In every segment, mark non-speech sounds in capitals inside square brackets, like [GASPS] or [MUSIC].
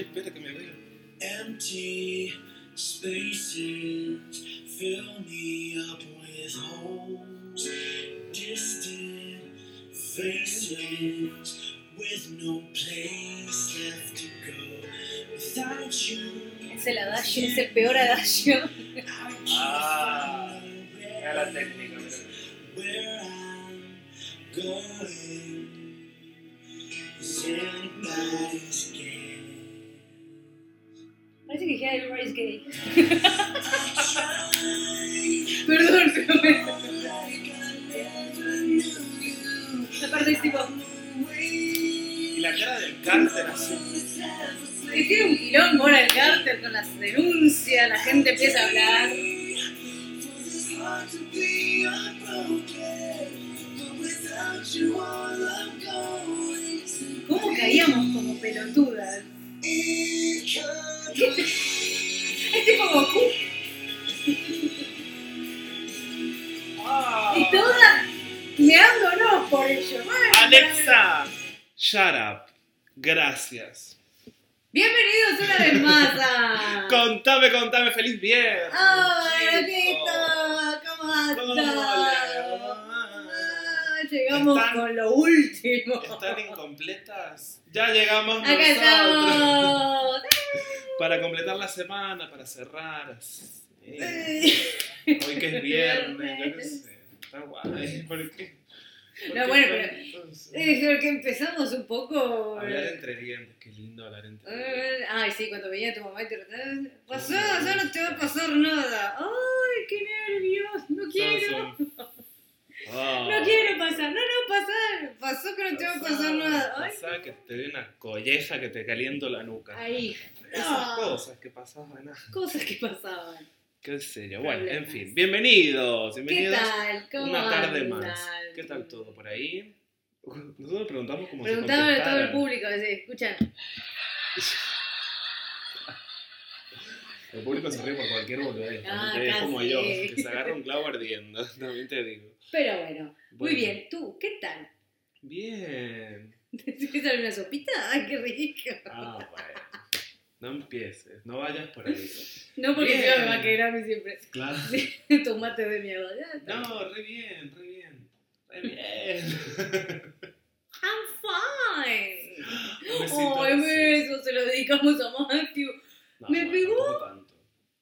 Ay, espera que me veo. Empty spaces fill me up with holes. Distant faces with no place left to go. Without you, Es el adagio, es el peor adagio. Ah, Mira la técnica, where I'm going is Que ya el Rice Gay. [LAUGHS] Perdón, pero me... like I never knew you. La parte es tipo. Y la cara del cárter así. Que tiene un quilombo ahora el cárter con las denuncias, la gente empieza a hablar. ¿Cómo caíamos como pelotudas? Es tipo Goku. Ah. Y todas meándonos por ello. Alexa, shut up. Gracias. Bienvenidos una vez más a. Contame, contame, feliz viernes. ¡Hola. Tito! ¿Cómo ¿Cómo estás? Ah, Llegamos Están- con lo último. ¿Están incompletas? Ya llegamos Acá nosotros. estamos. Para completar la semana, para cerrar. Hoy que es viernes, yo qué sé. Está guay. ¿Por qué? ¿Por No, qué bueno, pero- Sí. Es lo que empezamos un poco. Hablar entre dientes, qué lindo hablar entre dientes. Eh, Ay, sí, cuando venía tu mamá y te pasó, ya no te va a pasar nada. Ay, qué nervios, no quiero. No quiero pasar, no, no, pasar. Pasó que no te va a pasar nada. Ay, Pasá que te doy una colleja que te caliento la nuca. Ahí, Esas Ah. cosas que pasaban. ah, cosas que pasaban. Qué yo. Bueno, en fin. Bienvenidos. ¿Qué Bienvenidos tal? ¿Cómo una tarde andan? más. ¿Qué tal todo por ahí? Nosotros preguntamos como si Preguntaba a todo el público, así, escuchan. El público se ríe por cualquier boludez. Ah, como yo, que se agarra un clavo ardiendo. [LAUGHS] También te digo. Pero bueno, muy bien. ¿Tú qué tal? Bien. [LAUGHS] ¿Te sale una sopita? [LAUGHS] ¡Ay, qué rico! Ah, bueno. No empieces, no vayas por ahí. [LAUGHS] No porque yo me va a quedar a mí siempre. Claro. Tomate de está. No, re bien, re bien. Re bien. I'm fine. [GASPS] Ay, beso, se lo dedicamos a Matthew. No, ¿Me bueno, pegó? tampoco tanto.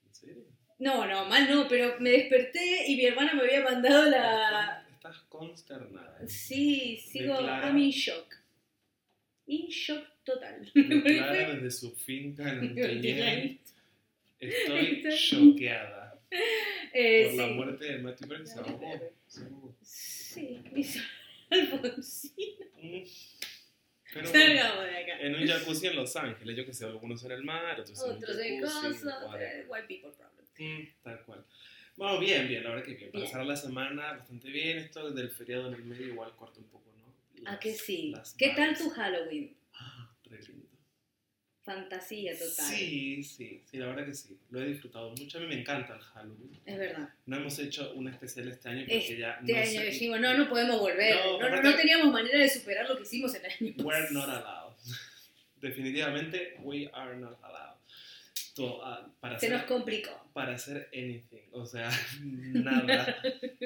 ¿En serio? No, no, mal no, pero me desperté y mi hermana me había mandado la. Estás consternada. Sí, sigo. I'm in shock. In shock total. [LAUGHS] Declara desde su finca en [LAUGHS] [LAUGHS] Estoy choqueada Eh, por la muerte de Matthew Perry. Se ahogó. Se ahogó. Sí, hizo Alfonsina. Pero bueno, Salgamos de acá. en un jacuzzi en Los Ángeles, yo que sé, algunos en el mar, otros en un Otros de cosas, eh, white people problem. Mm, tal cual. Bueno, bien, bien, la verdad que bien. Cerrar la semana, bastante bien. Esto del feriado en el medio igual corta un poco, ¿no? ¿A Las- que sí? ¿Qué tal tu Halloween? Fantasía total. Sí, sí, sí, la verdad que sí. Lo he disfrutado mucho. A mí me encanta el Halloween. Es verdad. No hemos hecho un especial este año porque ya Este no año sé- dijimos, no, no podemos volver. No, No, no, no teníamos manera de superar lo que hicimos el año We're not pasado. allowed. [LAUGHS] Definitivamente, we are not allowed. To- ah, para, Se hacer, nos complicó. para hacer anything. O sea, [LAUGHS] nada.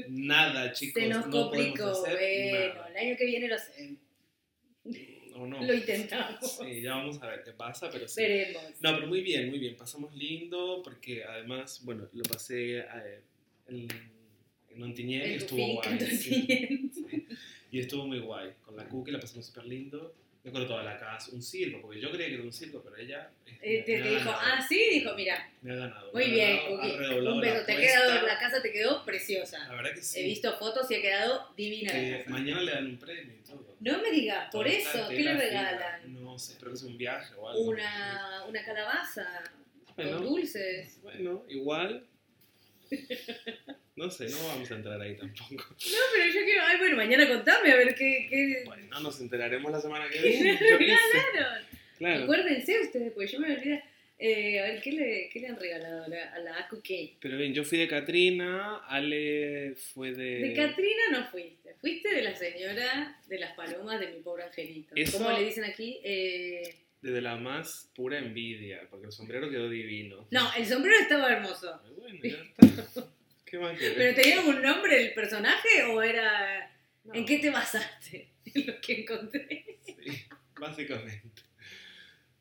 nada, chicos. Se nos complicó. Bueno, nada. el año que viene lo hacemos. O no. Lo intentamos. Sí, ya vamos a ver qué pasa, pero sí. Veremos. No, pero muy bien, muy bien. Pasamos lindo porque además, bueno, lo pasé eh, en, en y estuvo guay. sí, sí. Y estuvo muy guay. Con la cookie la pasamos súper lindo. Me acuerdo toda la casa, un circo, porque yo creía que era un circo, pero ella eh, Eh, te, dijo, ah, sí, dijo, mira, me ha ganado. muy me ha bien, ganado, ha Un beso. Te ha quedado, la casa te quedó preciosa. La verdad que sí. He visto fotos y ha quedado divina la que casa. mañana le dan un premio y todo. No me digas, por eso, ¿qué le regalan? fina. No sé, creo que es un viaje o algo. Una, una calabaza Bueno. con dulces. Bueno, igual. [LAUGHS] No sé, no vamos a entrar ahí tampoco. [LAUGHS] No, pero yo quiero. Ay, bueno, mañana contame a ver qué. qué... Bueno, nos enteraremos la semana que [LAUGHS] ¿Qué viene. regalaron? Claro. Acuérdense ustedes, porque yo me olvidé. Eh, a ver, ¿qué le, qué le han regalado a la, a la Cookie? Pero bien, yo fui de Katrina, Ale fue de. De Katrina no fuiste. Fuiste de la señora de las palomas de mi pobre angelito. Eso- ¿Cómo le dicen aquí? Eh, desde la más pura envidia, porque el sombrero quedó divino. No, el sombrero estaba hermoso. Bueno, ya [LAUGHS] está. ¿Qué más querés? ¿Pero tenía algún nombre el personaje o era... No, ¿En qué te basaste? [LAUGHS] En lo que encontré. Sí, básicamente.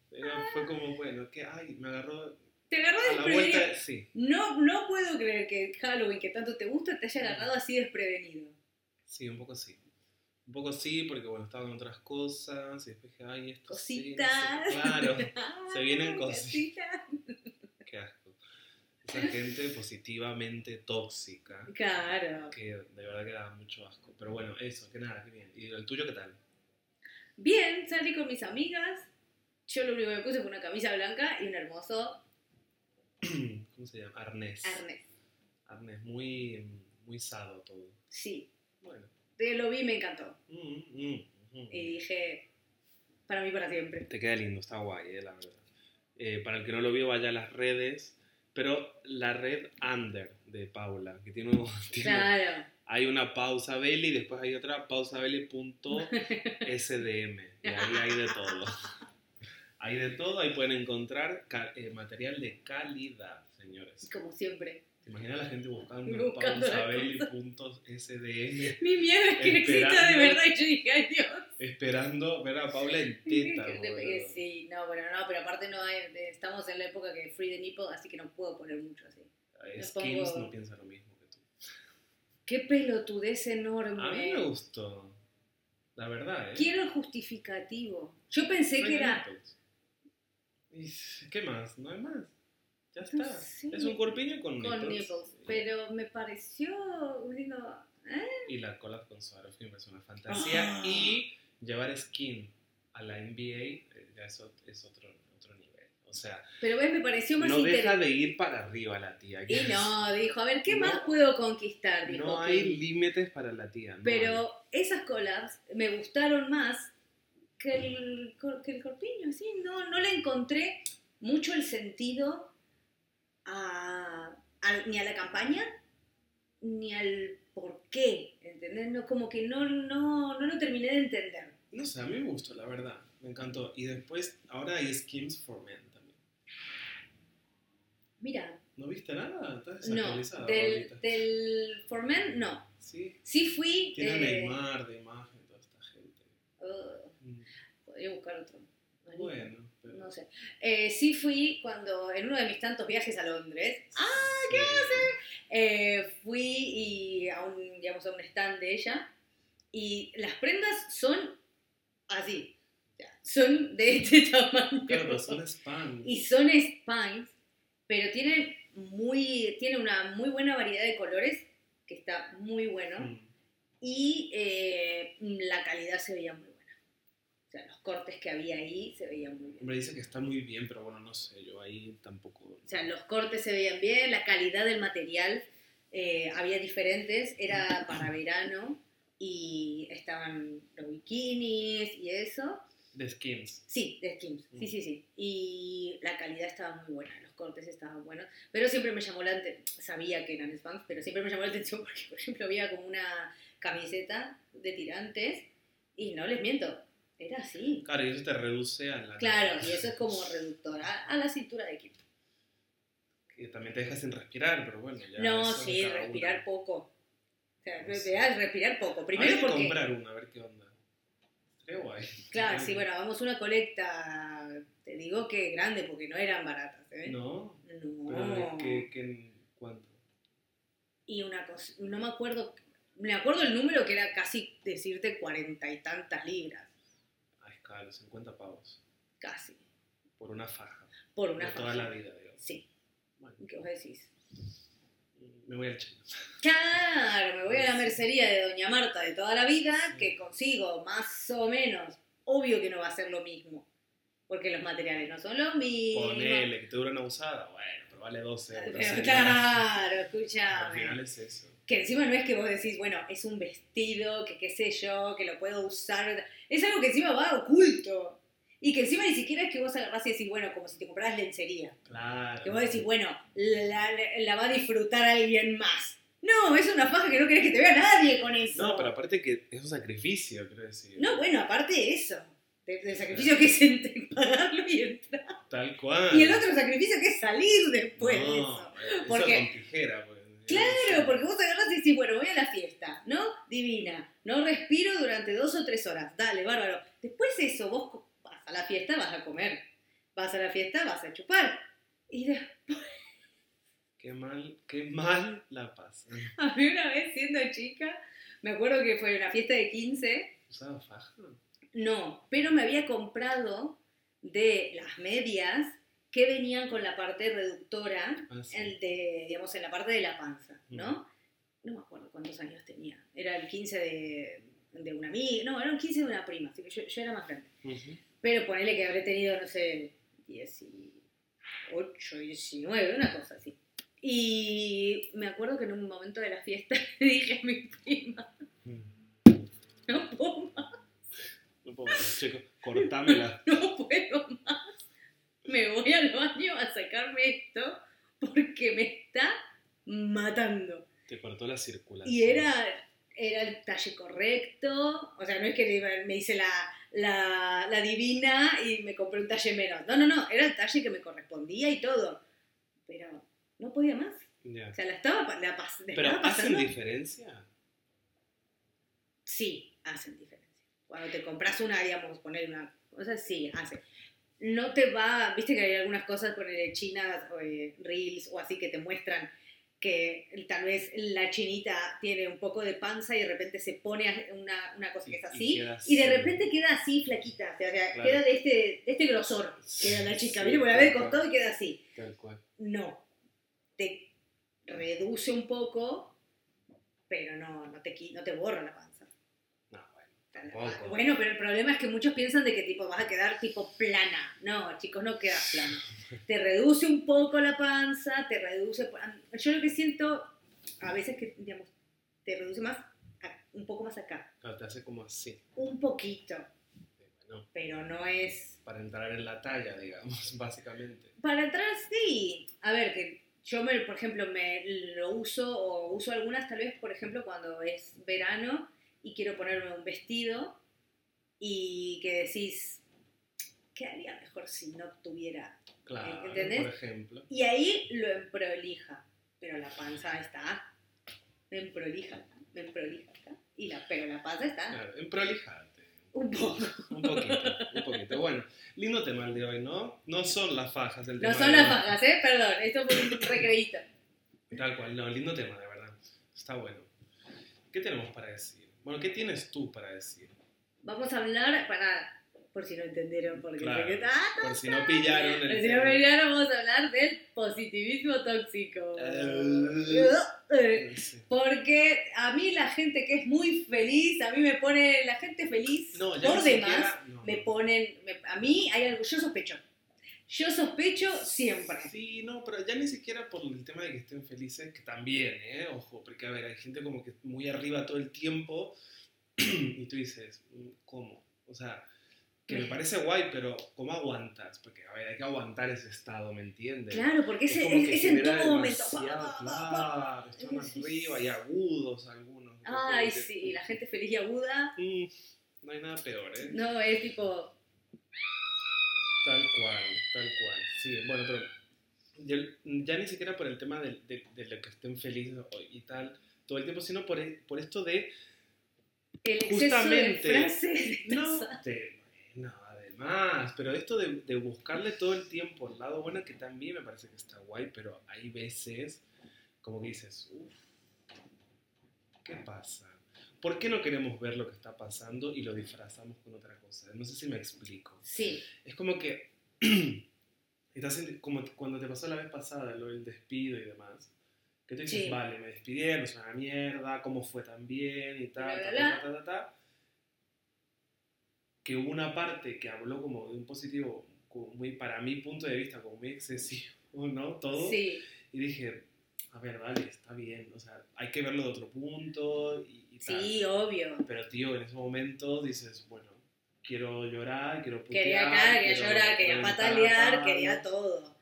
Pero fue como, bueno, que, ay, me agarró Te agarró a la desprevenido. vuelta, sí, No, no puedo creer que Halloween, que tanto te gusta, te haya agarrado así desprevenido. sí, un poco sí. Un poco sí, porque bueno, estaba con otras cosas, y después dije, ay, esto sí, no sé Cositas. Claro, [LAUGHS] se vienen Ah, cositas. Esa [LAUGHS] gente positivamente tóxica, Claro. que de verdad que da mucho asco. Pero bueno, eso, que nada, qué bien. ¿Y el tuyo qué tal? Bien, salí con mis amigas. Yo lo único que me puse fue una camisa blanca y un hermoso [CLEARS THROAT] ¿Cómo se llama? Arnés. arnés. Arnés, muy, muy sado todo. Sí, Bueno. te lo vi y me encantó. Mm, mm, mm. Y dije, para mí para siempre. Te queda lindo, está guay, eh, la verdad. Eh, para el que no lo vio, vaya a las redes. Pero la red Under de Paula, que tiene, un- [LAUGHS] tiene- Claro. hay una pausa Belly y después hay otra pausabelly.sdm. [LAUGHS] Y ahí hay de todo. Hay de todo, ahí pueden encontrar eh, material de calidad, señores. Como siempre. ¿Te imaginas la gente buscando, Buscando Mi miedo es que exista de Esperando. verdad y yo dije, ay Dios. esperando ver a Paula en teta? [LAUGHS] Sí, no, bueno, no, pero aparte no hay, estamos en la época que free the nipple, así que no puedo poner mucho así. Pongo- no piensa lo mismo que tú. Qué pelotudez enorme. A mí me gustó. La verdad, ¿eh? Quiero el justificativo. Yo pensé que era. nipples. ¿Y ¿Qué más? No hay más. Ya No está. Es un corpiño con, con nipples. nipples, pero me pareció. Digo, ¿eh? Y la collab con Swarovski me parece una fantasía. Ah. Y llevar skin a la NBA eh, ya es, ot- es otro, otro nivel. O sea, Pero ves, me pareció más no deja de ir para arriba la tía. Y no, dijo, a ver, ¿qué No. más puedo conquistar? Dijo No hay límites para la tía. no Pero esas collabs me gustaron más que el, que el corpiño, sí, no, no le encontré mucho el sentido a, ni a la campaña ni al por qué, ¿entendés? No, como que no, no, no lo terminé de entender. No sé, a mí me gustó, la verdad. Me encantó. Y después, ahora hay skins for men también. Mira, ¿No viste nada? Estás no, del, del For Men, no. Sí. Sí fui... Tiene a eh, Neymar de imagen, toda esta gente. uh, Mm, podría buscar otro. Bueno. No sé. Eh, sí fui cuando, en uno de mis tantos viajes a Londres, ¡Ah! ¿qué hacer? Eh, fui y a un, digamos, a un stand de ella y las prendas son así, son de este [LAUGHS] tamaño. Claro, pero son spam. Y son spines, pero tienen, muy, tiene una muy buena variedad de colores, que está muy bueno, Mm. y eh, la calidad se veía muy. O sea, los cortes que había ahí se veían muy bien. Hombre, dice que está muy bien, pero bueno, no sé, yo ahí tampoco... O sea, los cortes se veían bien, la calidad del material eh, había diferentes, era para verano y estaban los bikinis y eso. De skins. Sí, de Skims, sí, Mm. sí, sí. Y la calidad estaba muy buena, los cortes estaban buenos. Pero siempre me llamó la atención, sabía que eran spams, pero siempre me llamó la atención porque, por ejemplo, había como una camiseta de tirantes y no les miento, era así. Claro, y eso te reduce a la... Claro, y eso es como reductor a, a la cintura de Kim. Que también te deja sin respirar, pero bueno, ya... No, sí, respirar uno. poco. O sea, No sé. respirar, poco. Primero Habría que porque, comprar una, a ver qué onda. Estaría guay. claro, sí, bueno, hagamos una colecta, te digo que grande, porque no eran baratas, ¿eh? No, No. qué, qué, ¿cuánto? Y una cosa, no me acuerdo, me acuerdo el número que era casi decirte cuarenta y tantas libras, Es caro, 50 pavos. casi, Por una faja. por una de toda faja. la vida, digamos. Sí, Bueno, ¿qué vos decís? me voy al chino. [LAUGHS] Claro, me voy a la mercería de Doña Marta de toda la vida, que consigo más o menos, obvio que no va a ser lo mismo, porque los materiales no son los mismos. Ponele, que te dura una usada, bueno, pero vale 12 euros. Pero [LAUGHS] claro, Al escúchame. final es eso. Que encima no es que vos decís, bueno, es un vestido, que qué sé yo, que lo puedo usar. Es algo que encima va oculto. Y que encima ni siquiera es que vos agarrás y decís, bueno, como si te compraras lencería. Claro. Que vos decís, bueno, la, la- la va a disfrutar alguien más. No, es una faja que no querés que te vea nadie con eso. No, pero aparte que es un sacrificio, quiero decir. No, bueno, aparte de eso. de- del sacrificio que es entre [LAUGHS] pagarlo y entrar. Tal cual. Y el otro sacrificio que es salir después de no, eso. eso Porque- con tijera. Claro, porque vos agarrás y decís, bueno, voy a la fiesta, ¿no? Divina. No respiro durante dos o tres horas. Dale, bárbaro. Después eso, vos vas a la fiesta, vas a comer. Vas a la fiesta, vas a chupar. Y de- [LAUGHS] Qué mal, qué mal la pasan. a mí una vez siendo chica, me acuerdo que fue una fiesta de 15. ¿Usaba faja? No, pero me había comprado de las medias que venían con la parte reductora, Ah, sí. el de, digamos, en la parte de la panza, ¿no? No me acuerdo cuántos años tenía. Era el 15 de, de una amiga, no, era un 15 de una prima, así que yo, yo era más grande. Ujú. Pero ponele que habré tenido, no sé, 18, 19, una cosa así. Y me acuerdo que en un momento de la fiesta [LAUGHS] le dije a mi prima, Mm. no puedo más, No puedo más, chicos. Cortámela. [LAUGHS] no puedo más. Me voy al baño a sacarme esto porque me está matando. Te cortó la circulación. Y era, era el talle correcto, o sea, no es que me hice la, la, la divina y me compré un talle menos. No, no, no, era el talle que me correspondía y todo. Pero no podía más. O sea, la estaba, la la Pero estaba ¿hacen pasando. diferencia? Sí, hacen diferencia. Cuando te compras una, digamos, poner una cosa, sí, hace. No te va, viste que hay algunas cosas con el chinas o eh, reels o así que te muestran que tal vez la chinita tiene un poco de panza y de repente se pone una, una cosa que es Y- y así queda y, de repente queda así flaquita, o sea, Claro. queda de este, de este grosor, queda la chica, ¿viste? Por tal costado y queda así. Tal cual. No, te reduce un poco, pero no, no, te, no te borra la panza. No, bueno. Tampoco. Bueno, pero el problema es que muchos piensan de que tipo vas a quedar tipo plana. No, chicos, no quedas plana. Te reduce un poco la panza, te reduce... Yo lo que siento a veces que, digamos, te reduce más, un poco más acá. Claro, te hace como así. Un poquito, pero no es... para entrar en la talla, digamos, [LAUGHS] básicamente. Para entrar, sí. A ver, que yo, me, por ejemplo, me lo uso o uso algunas tal vez, por ejemplo, cuando es verano y quiero ponerme un vestido y que decís, quedaría mejor si no tuviera. Claro, ¿Entendés? por ejemplo. Y ahí lo emprolija, pero la panza está. Me emprolija, me emprolija. Y la, pero la panza está Claro, un poco. Un poquito, un poquito. Bueno, lindo tema el de hoy, ¿no? No son las fajas el No tema son de las fajas, ¿eh? Perdón, esto fue un recreíto. Tal cual, no, lindo tema, de verdad. Está bueno. ¿Qué tenemos para decir? Bueno, ¿qué tienes tú para decir? Vamos a hablar para. Por si no entendieron, porque Claro, que- ¡Ah, Por si no pillaron el Pero si no miraron, vamos a hablar del positivismo tóxico. Sí. Porque a mí la gente que es muy feliz, a mí me pone la gente feliz No, por demás, siquiera- no. me ponen, me- a mí hay algo, yo sospecho. Yo sospecho siempre. Sí, no, pero ya ni siquiera por el tema de que estén felices, que también, ¿eh? Ojo, porque a ver, hay gente como que muy arriba todo el tiempo [CLEARS THROAT] y tú dices, mm, ¿cómo? O sea, que me parece guay, pero ¿cómo aguantas? Porque, a ver, hay que aguantar ese estado, ¿me entiendes? Claro, porque Es es, es en todo momento. Claro, está más arriba y agudos algunos. Ay, que- sí, la gente feliz y aguda. Mm, no hay nada peor, ¿eh? No, es tipo, Tal cual, tal cual. Sí, bueno, pero ya, ya ni siquiera por el tema de, de, de lo que estén felices y tal, todo el tiempo, sino por, e- por esto de el exceso Justamente, de frases. No, [LAUGHS] de- no, además, pero esto de, de buscarle todo el tiempo el lado bueno, que también me parece que está guay, pero hay veces como que dices, uff, ¿qué pasa? ¿Por qué no queremos ver lo que está pasando y lo disfrazamos con otra cosa? No sé si me explico. Sí, Es como que, [CLEARS THROAT] estás como cuando te pasó la vez pasada, lo del despido y demás, que tú dices, Sí. vale, me despidieron, es una mierda, cómo fue tan bien y tal, Bla, ta, bla, ta, ta, que hubo una parte que habló como de un positivo, como muy, para mi punto de vista, como muy excesivo, ¿no? Todo. sí. Y dije, a ver, vale, está bien, o sea, hay que verlo de otro punto y, tal. Sí, obvio. Pero, tío, en ese momento dices, bueno, quiero llorar, quiero putear, Quería acá, quería quiero llorar, quería patalear, quería todo.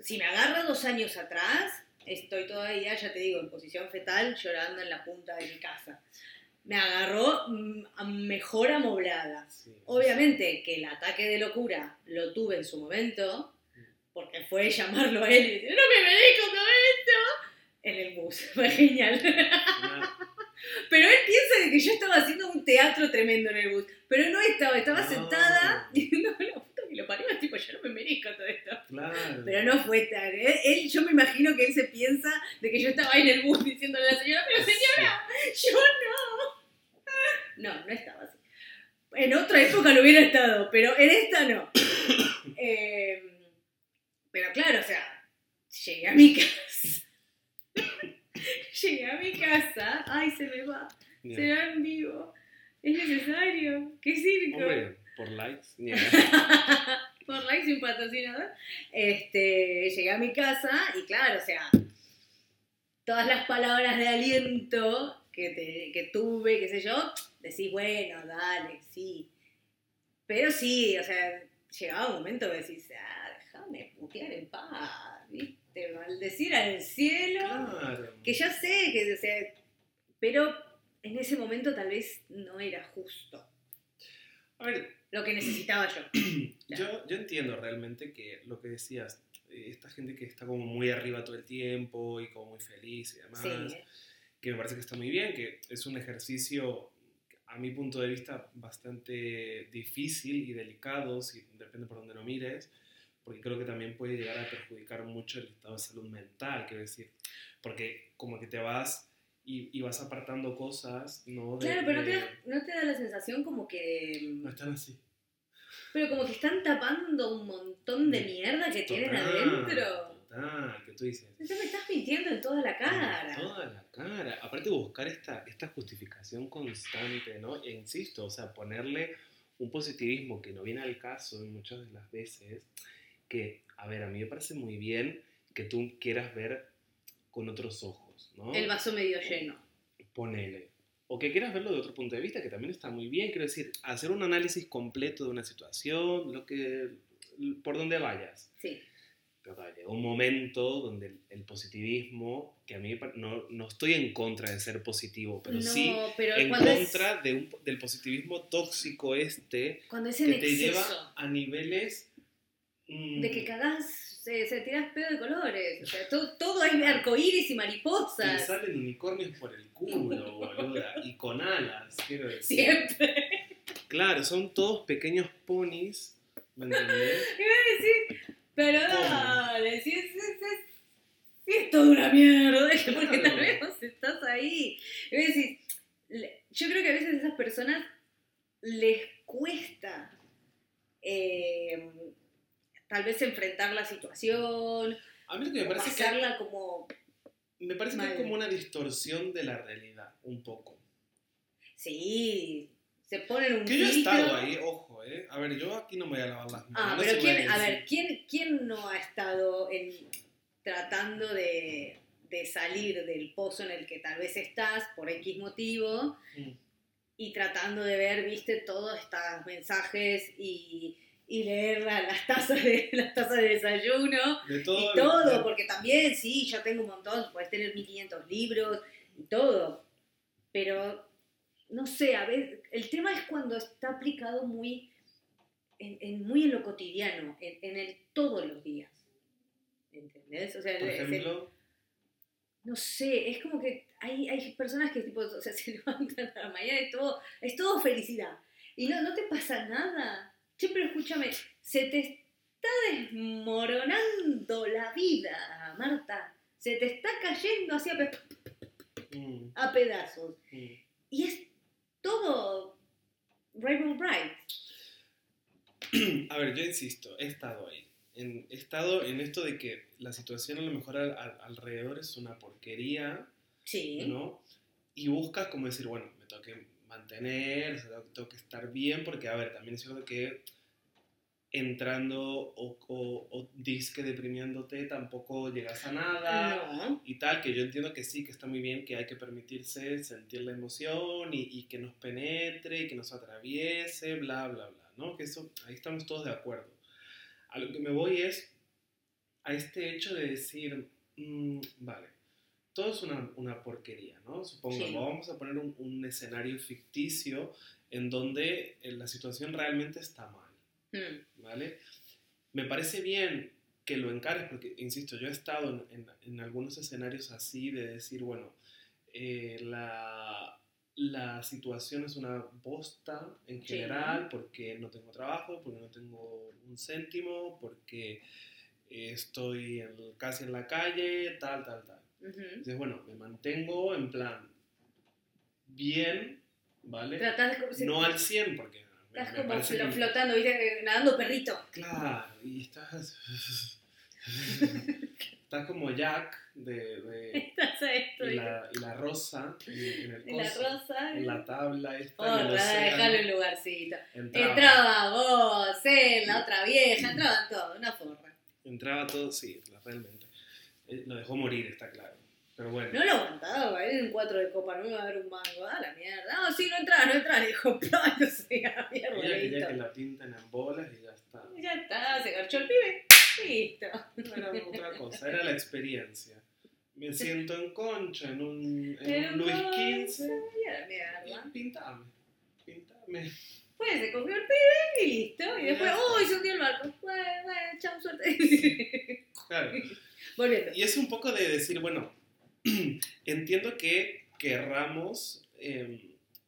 Si me agarra dos años atrás, estoy todavía, ya te digo, en posición fetal, llorando en la punta de mi casa. me agarró mm, mejor amoblada. Sí, sí, Obviamente que el ataque de locura lo tuve en su momento, porque fue llamarlo a él y decir, no me merezco todo esto, en el bus. [LAUGHS] Fue genial. Pero él piensa de que yo estaba haciendo un teatro tremendo en el bus. Pero no estaba, estaba No. sentada diciendo, la puta que lo parió, tipo, yo no me merezco todo esto. Claro. Pero no fue tan. Él, él- yo me imagino que él se piensa de que yo estaba ahí en el bus diciéndole a la señora, pero señora, yo no. No, no estaba así. En otra época lo hubiera estado, pero en esta no. [COUGHS] Eh, pero claro, o sea, llegué a mi casa. Llegué a mi casa. Ay, se me va. Ni- Se va en vivo. Es necesario. ¿Qué circo? Hombre, por likes. ni- [LAUGHS] por likes y un patrocinador, este, llegué a mi casa y claro, o sea, todas las palabras de aliento que, te- que tuve, qué sé yo, decís, bueno, dale, sí. Pero sí, o sea, llegaba un momento que decís, ah, déjame putear en paz, ¿viste? Maldecir al cielo, Claro. que ya sé que, o sea, pero en ese momento tal vez no era justo A ver, lo que necesitaba yo. [CLEARS THROAT] yo, yo entiendo realmente que lo que decías, eh, esta gente que está como muy arriba todo el tiempo y como muy feliz y demás, Sí, que me parece que está muy bien, que es un ejercicio, a mi punto de vista, bastante difícil y delicado, si, depende por donde lo mires, porque creo que también puede llegar a perjudicar mucho el estado de salud mental, quiero decir, porque como que te vas y, y vas apartando cosas, ¿no? De- Claro, pero no te, da, no te da la sensación como que. no están así. Pero como que están tapando un montón de mierda que tienen adentro. Total, que tú dices. Entonces me estás mintiendo en toda la cara. Toda la cara. Aparte buscar esta, esta justificación constante, ¿no? E insisto, o sea, ponerle un positivismo que no viene al caso en muchas de las veces, que, a ver, a mí me parece muy bien que tú quieras ver con otros ojos, ¿no? El vaso medio lleno. Ponele. O que quieras verlo de otro punto de vista, que también está muy bien. Quiero decir, hacer un análisis completo de una situación, lo que, por donde vayas. Sí. Pero claro, un momento donde el, el positivismo, que a mí no, no estoy en contra de ser positivo, pero no, sí pero en contra de un- del positivismo tóxico este es, cuando es que te exceso. lleva a niveles... mm, De que cagás, se, se tirás pedo de colores. O sea, todo, todo es arcoíris y mariposas. salen unicornios por el culo, boluda, y con alas, quiero decir. Siempre. Claro, son todos pequeños ponis, ¿me entendés? [LAUGHS] Iba a decir, pero dale, si es, es, es, si es toda una mierda, porque tal vez vos estás ahí. Iba a decir, yo creo que a veces a esas personas les cuesta eh, tal vez enfrentar la situación, A mí lo que me parece que pasarla como, Me parece que Mal. es como una distorsión de la realidad, un poco. sí, se ponen un Que yo he estado ahí, ojo, ¿eh? A ver, yo aquí no me voy a lavar las manos. Ah, pero ¿quién, a ver, ¿quién, quién no ha estado en, tratando de, de salir del pozo en el que tal vez estás por X motivo Mm. y tratando de ver, viste, todos estos mensajes y, y leer la- las tazas de [LAUGHS] las tazas de desayuno De y todo. todo, porque también, sí, yo tengo un montón, puedes tener 1500 libros y todo, pero no sé, a veces, el tema es cuando está aplicado muy en, en- muy en lo cotidiano, en, en el todos los días. ¿Entendés? O sea, Por es el- ejemplo, no sé, es como que hay, hay personas que tipo, o sea, [LAUGHS] se levantan a la mañana y es todo, es todo felicidad. Y no, no te pasa nada. Che, pero escúchame, se te está desmoronando la vida, Marta. Se te está cayendo así a, pe- mm, a pedazos. mm. Y es todo Rainbow Bright. A ver, yo insisto, he estado ahí. En- he estado en esto de que la situación a lo mejor al- al- alrededor es una porquería, Sí. ¿no? Y buscas como decir, bueno, me tengo que mantener, o sea, tengo- que estar bien, porque, a ver, también es cierto que entrando o, o, o disque deprimiéndote tampoco llegas a nada. No. y tal, que yo entiendo que sí, que está muy bien, que hay que permitirse sentir la emoción y, y que nos penetre y que nos atraviese, bla, bla, bla, ¿no? Que eso, ahí estamos todos de acuerdo. A lo que me voy es a este hecho de decir, mm, vale, todo es una, una porquería, ¿no? Supongo, Sí. vamos a poner un, un escenario ficticio en donde eh, la situación realmente está mal, Mm, ¿vale? Me parece bien que lo encares, porque, insisto, yo he estado en, en- en algunos escenarios así de decir, bueno, eh, la, la situación es una bosta en Sí. general porque no tengo trabajo, porque no tengo un céntimo, porque estoy en- casi en la calle, tal, tal, tal. Entonces, bueno, me mantengo en plan bien, ¿vale? Tratás de- No al 100 porque me, Estás me como flotando, ¿viste? Nadando perrito. Claro, y estás... [LAUGHS] estás como Jack de... de- [LAUGHS] Estás esto. y, la, y la rosa en, en el En la coso, rosa. en la tabla esta, en el Otra, déjalo en lugarcito. entraba, Entraba vos, él, la otra vieja, entraban todos, una forra. entraba todo, sí, realmente. Eh, Lo dejó morir, está claro. Pero bueno. No lo aguantaba, era un cuatro de copa, no iba a haber un mango, a la mierda. No, sí, no entraba, no entraba, le dijo, [LAUGHS] no sé, a la mierda, Ella quería que la pinten en bolas y ya está. Ya está, se garchó el pibe, listo. No era otra cosa, era la experiencia. Me siento en concha en un, en un Luis XV Y a la y mierda. pintame, pintame. Pues se cogió el pibe y listo. Y después, uy, se hundió el barco. Bueno, bueno, chao, suerte. [LAUGHS] Claro. Volviendo. Y es un poco de decir, bueno, [CLEARS THROAT] entiendo que querramos em,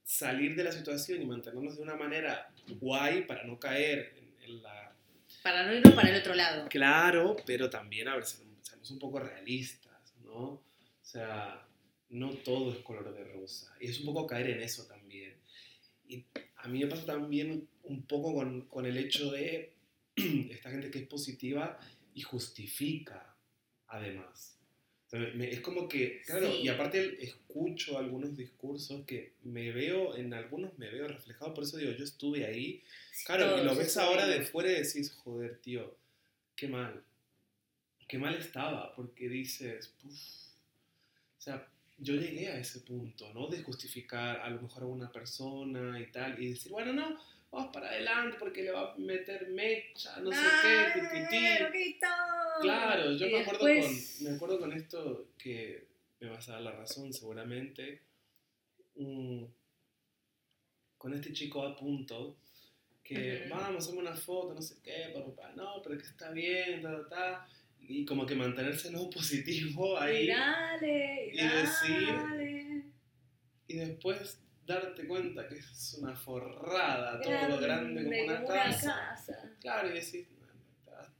salir de la situación y mantenernos de una manera guay para no caer en, en la... Para no irnos para el otro lado. Claro, pero también, a ver, seamos un poco realistas, ¿no? O sea, no todo es color de rosa. Y es un poco caer en eso también. Y a mí me pasa también un poco con, con el hecho de [CLEARS THROAT] esta gente que es positiva y justifica, además. O sea, me- es como que, claro, Sí. y aparte escucho algunos discursos que me veo, en algunos me veo reflejado, por eso digo, yo estuve ahí. Claro, y lo ves ahora de fuera y decís, joder, tío, qué mal. Qué mal estaba, porque dices, "Puf". o sea, yo llegué a ese punto, ¿no? De justificar a lo mejor a una persona y tal, y decir, bueno, no, vamos para adelante porque le va a meter mecha, no sé Ah, qué, titití. Claro, yo Y me acuerdo, después- con, me acuerdo con esto que me vas a dar la razón seguramente. mm, con este chico a punto que vamos, hacemos una foto, no sé qué, papá, no, pero que está bien, ta, ta, ta", y como que mantenerse no positivo Y ahí dale, y, y decir- y después darte cuenta que es una forrada, todo grande como una como casa. casa. Claro, y decís,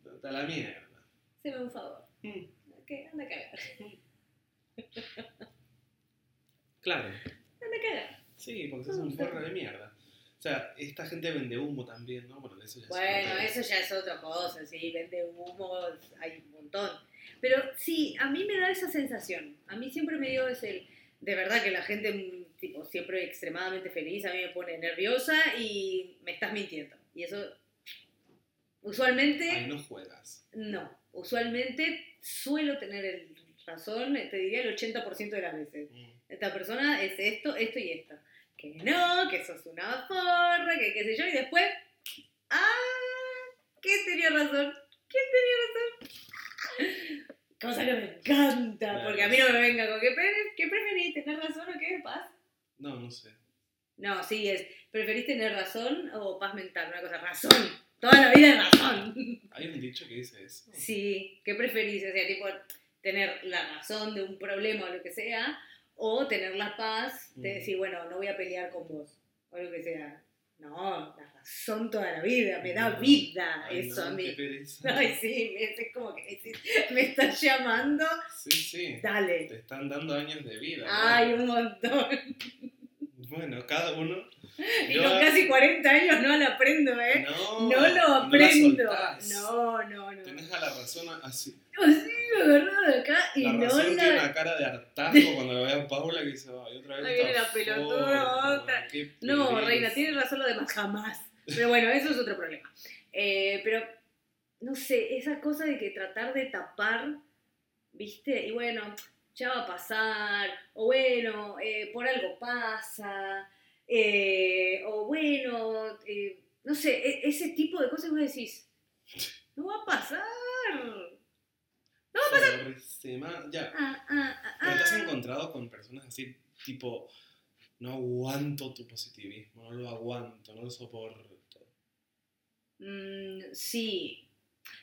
"No, está la mierda. Se me un favor. Mm. Anda a cagar. Claro. Anda a cagar. Sí, porque es un forro de mierda. O sea, esta gente vende humo también, ¿no? Bueno, eso ya es Bueno, otra- eso ya es otra cosa, sí, vende humo, hay un montón. Pero sí, a mí me da esa sensación. A mí siempre me dio ese, de verdad que la gente, mm, tipo, siempre extremadamente feliz, a mí me pone nerviosa y me estás mintiendo. Y eso, usualmente, Ahí no juegas. no. Usualmente suelo tener el razón, te diría el 80% de las veces. Mm. Esta persona es esto, esto y esto. Que no, que sos una forra, que qué sé yo, y después, ¡ah! ¿Quién tenía razón? ¿Quién tenía razón? [LAUGHS] Cosa que me encanta, Claro. porque a mí no me venga con que "Pre- ¿qué preferís, tener razón o qué paz? No, no sé. No, sí, es, ¿preferís tener razón o paz mental? Una cosa, razón. Toda la vida razón. [LAUGHS] Hay un dicho que dice eso. Sí, ¿qué preferís? O sea, tipo, tener la razón de un problema o lo que sea, o tener la paz de decir, bueno, no voy a pelear con vos, o lo que sea. No, la razón toda la vida, me da vida Ay, eso no, a qué mí. pereza. [LAUGHS] Ay, sí, es como que me estás llamando, Sí, sí. dale. Te están dando años de vida. ¿no? Ay, un montón. [LAUGHS] Bueno, cada uno. [LAUGHS] Y con casi 40 años no lo aprendo, ¿eh? No, No, lo la aprendo. No, no, no. Tenés a la razón así. Así agarró de acá y La no la... tiene una cara de hartazgo [LAUGHS] cuando lo ve a Paula que dice, ay, otra vez. Ahí viene la pelotuda otra. No, pereza". reina, tiene razón lo demás, jamás. Pero bueno, eso es otro problema. Eh, pero, no sé, esa cosa de que tratar de tapar, ¿viste? Y bueno, ya va a pasar, o bueno, eh, por algo pasa, eh, o bueno, eh, no sé, e- ese tipo de cosas que vos decís, no va a pasar. No va Forrísima. Ya. Ah, ah, ah, Pero te has encontrado con personas así, tipo, no aguanto tu positivismo, no lo aguanto, no lo soporto. Mm, sí,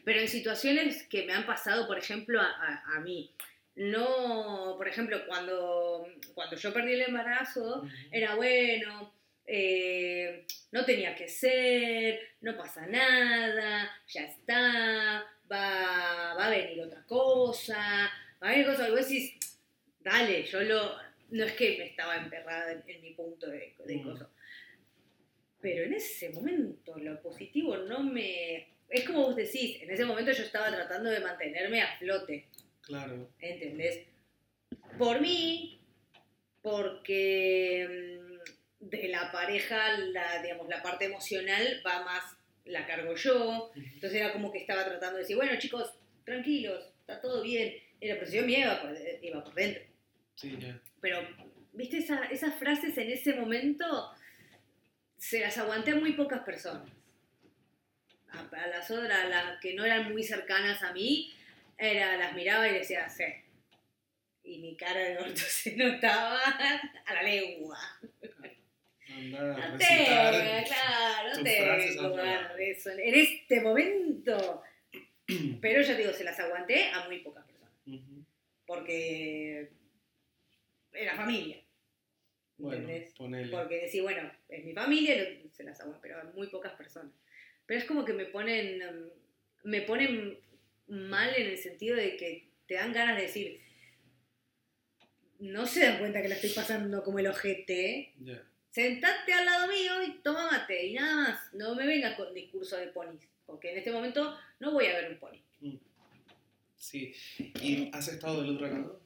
pero en situaciones que me han pasado, por ejemplo, a, a- a mí. No, por ejemplo, cuando, cuando yo perdí el embarazo, era bueno, eh, no tenía que ser, no pasa nada, ya está, va, va a venir otra cosa, va a venir cosas, y vos decís, dale, yo lo, no es que me estaba emperrada en, en mi punto de, de cosa. Pero en ese momento lo positivo no me... Es como vos decís, en ese momento yo estaba tratando de mantenerme a flote. Claro. ¿entendés? Por mí, porque mm, de la pareja, la, digamos, la parte emocional va más, la cargo yo, entonces era como que estaba tratando de decir, bueno chicos, tranquilos, está todo bien, y la presión mía iba por, dentro. Sí, ya. Pero, viste, Esa- esas frases en ese momento se las aguanté a muy pocas personas. A, a las otras, a las que no eran muy cercanas a mí, era, las miraba y decía, sí. Y mi cara de orto [LAUGHS] se notaba a la lengua. Anda a No tengo, claro, no tengo ganas de eso. En este momento. [CLEARS THROAT] Pero ya digo, se las aguanté a muy pocas personas. Ujú. Porque era familia. Bueno, ¿entendés? ponele. Porque decir, bueno, es mi familia, lo- se las aguanto, pero a muy pocas personas. Pero es como que me ponen, em, me ponen mal en el sentido de que te dan ganas de decir, no se dan cuenta que la estoy pasando como el ojete, Ya. sentate al lado mío y toma mate y nada más. No me vengas con discurso de ponis, porque en este momento no voy a ver un pony. Mm. Sí. ¿Y has estado del otro lado?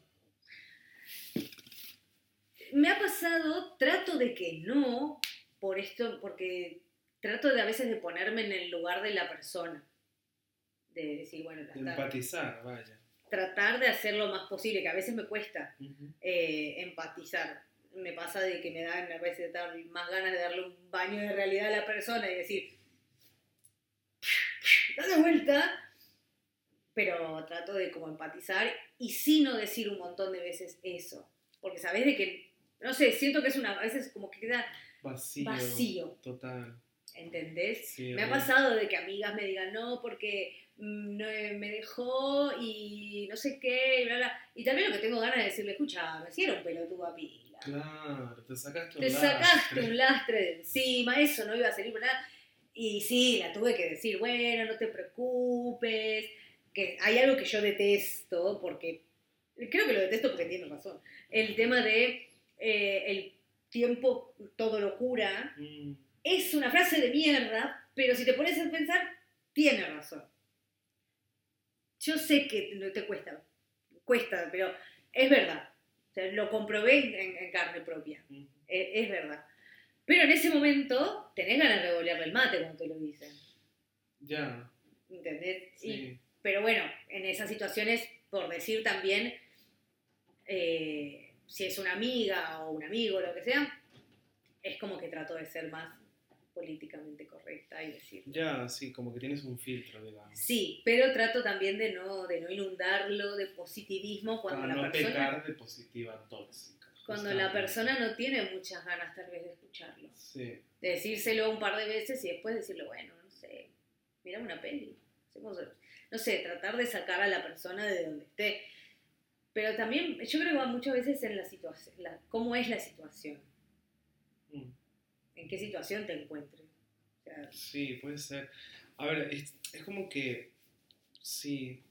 Me ha pasado, trato de que no, por esto, porque trato de a veces de ponerme en el lugar de la persona. De decir, bueno, De empatizar, vaya. tratar de hacer lo más posible, que a veces me cuesta Ujú. eh, empatizar. Me pasa de que me dan a veces dar más ganas de darle un baño de realidad a la persona y decir, dale vuelta, pero trato de como empatizar y sí no decir un montón de veces eso, porque sabes de que, no sé, siento que es una, a veces como que queda Vacío. vacío, Total. ¿entendés? Sí, Me ha pasado de que amigas me digan, no, porque no, eh, me dejó y no sé qué, y bla, bla. Y también lo que tengo ganas de decirle, escucha, me hicieron pelotudo a pila. Claro, te sacaste un Te sacaste lastre. un lastre de encima, eso no iba a salir, ¿verdad? Y sí, la tuve que decir, bueno, no te preocupes, que hay algo que yo detesto, porque creo que lo detesto porque tiene razón. El tema de eh, el tiempo todo lo cura, Mm, es una frase de mierda, pero si te pones a pensar, tiene razón. Yo sé que no te cuesta, cuesta, pero es verdad. O sea, lo comprobé en, en carne propia, mm. es, es verdad. Pero en ese momento tenés ganas de revolearle el mate cuando te lo dicen, Ya, ¿entendés? Y- sí. pero bueno, en esas situaciones, por decir también, eh, si es una amiga o un amigo, lo que sea, es como que trato de ser más políticamente correcta y decir, Ya, sí, como que tienes un filtro, digamos. Sí, pero trato también de no, de no inundarlo de positivismo cuando, Para la, no persona, pecar de positiva tóxica. cuando la persona no tiene muchas ganas tal vez de escucharlo. Sí, De decírselo un par de veces y después decirle, bueno, no sé, mira una peli. no sé, tratar de sacar a la persona de donde esté. Pero también, yo creo que va muchas veces en la situación, la, cómo es la situación, mm, en qué situación te encuentres. O sea, sí, puede ser. A ver, es, es como que, sí,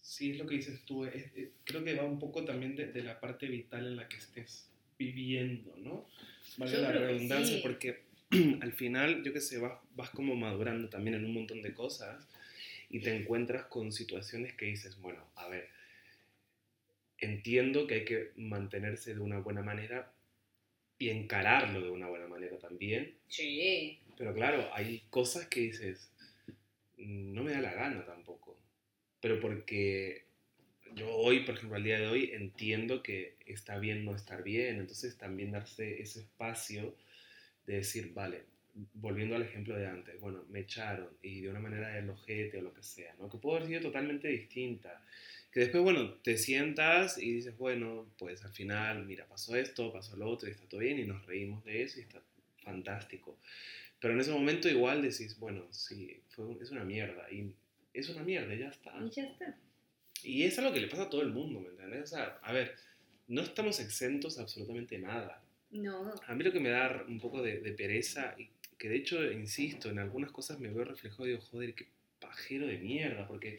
sí es lo que dices tú. es- es- creo que va un poco también de, de la parte vital en la que estés viviendo, ¿no? Vale Yo la redundancia, sí. porque [CLEARS THROAT] al final, yo qué sé, vas, vas como madurando también en un montón de cosas y te encuentras con situaciones que dices, bueno, a ver, entiendo que hay que mantenerse de una buena manera y encararlo de una buena manera también, sí, pero claro, hay cosas que dices, "Mm, no me da la gana tampoco, pero porque yo hoy, por ejemplo, al día de hoy, entiendo que está bien no estar bien, entonces también darse ese espacio de decir, vale, volviendo al ejemplo de antes, bueno, me echaron y de una manera del ojete o lo que sea, ¿no? Que pudo haber sido totalmente distinta que después, bueno, te sientas y dices, bueno, pues al final, mira, pasó esto, pasó lo otro y está todo bien y nos reímos de eso y está fantástico. Pero en ese momento igual decís, bueno, sí, fue es una mierda y es una mierda, ya está. Y ya está. Y es algo que le pasa a todo el mundo, ¿me entiendes? O sea, a ver, no estamos exentos a absolutamente nada. No, A mí lo que me da un poco de, de pereza, y que de hecho, insisto, en algunas cosas me veo reflejado y digo, joder, qué pajero de mierda, porque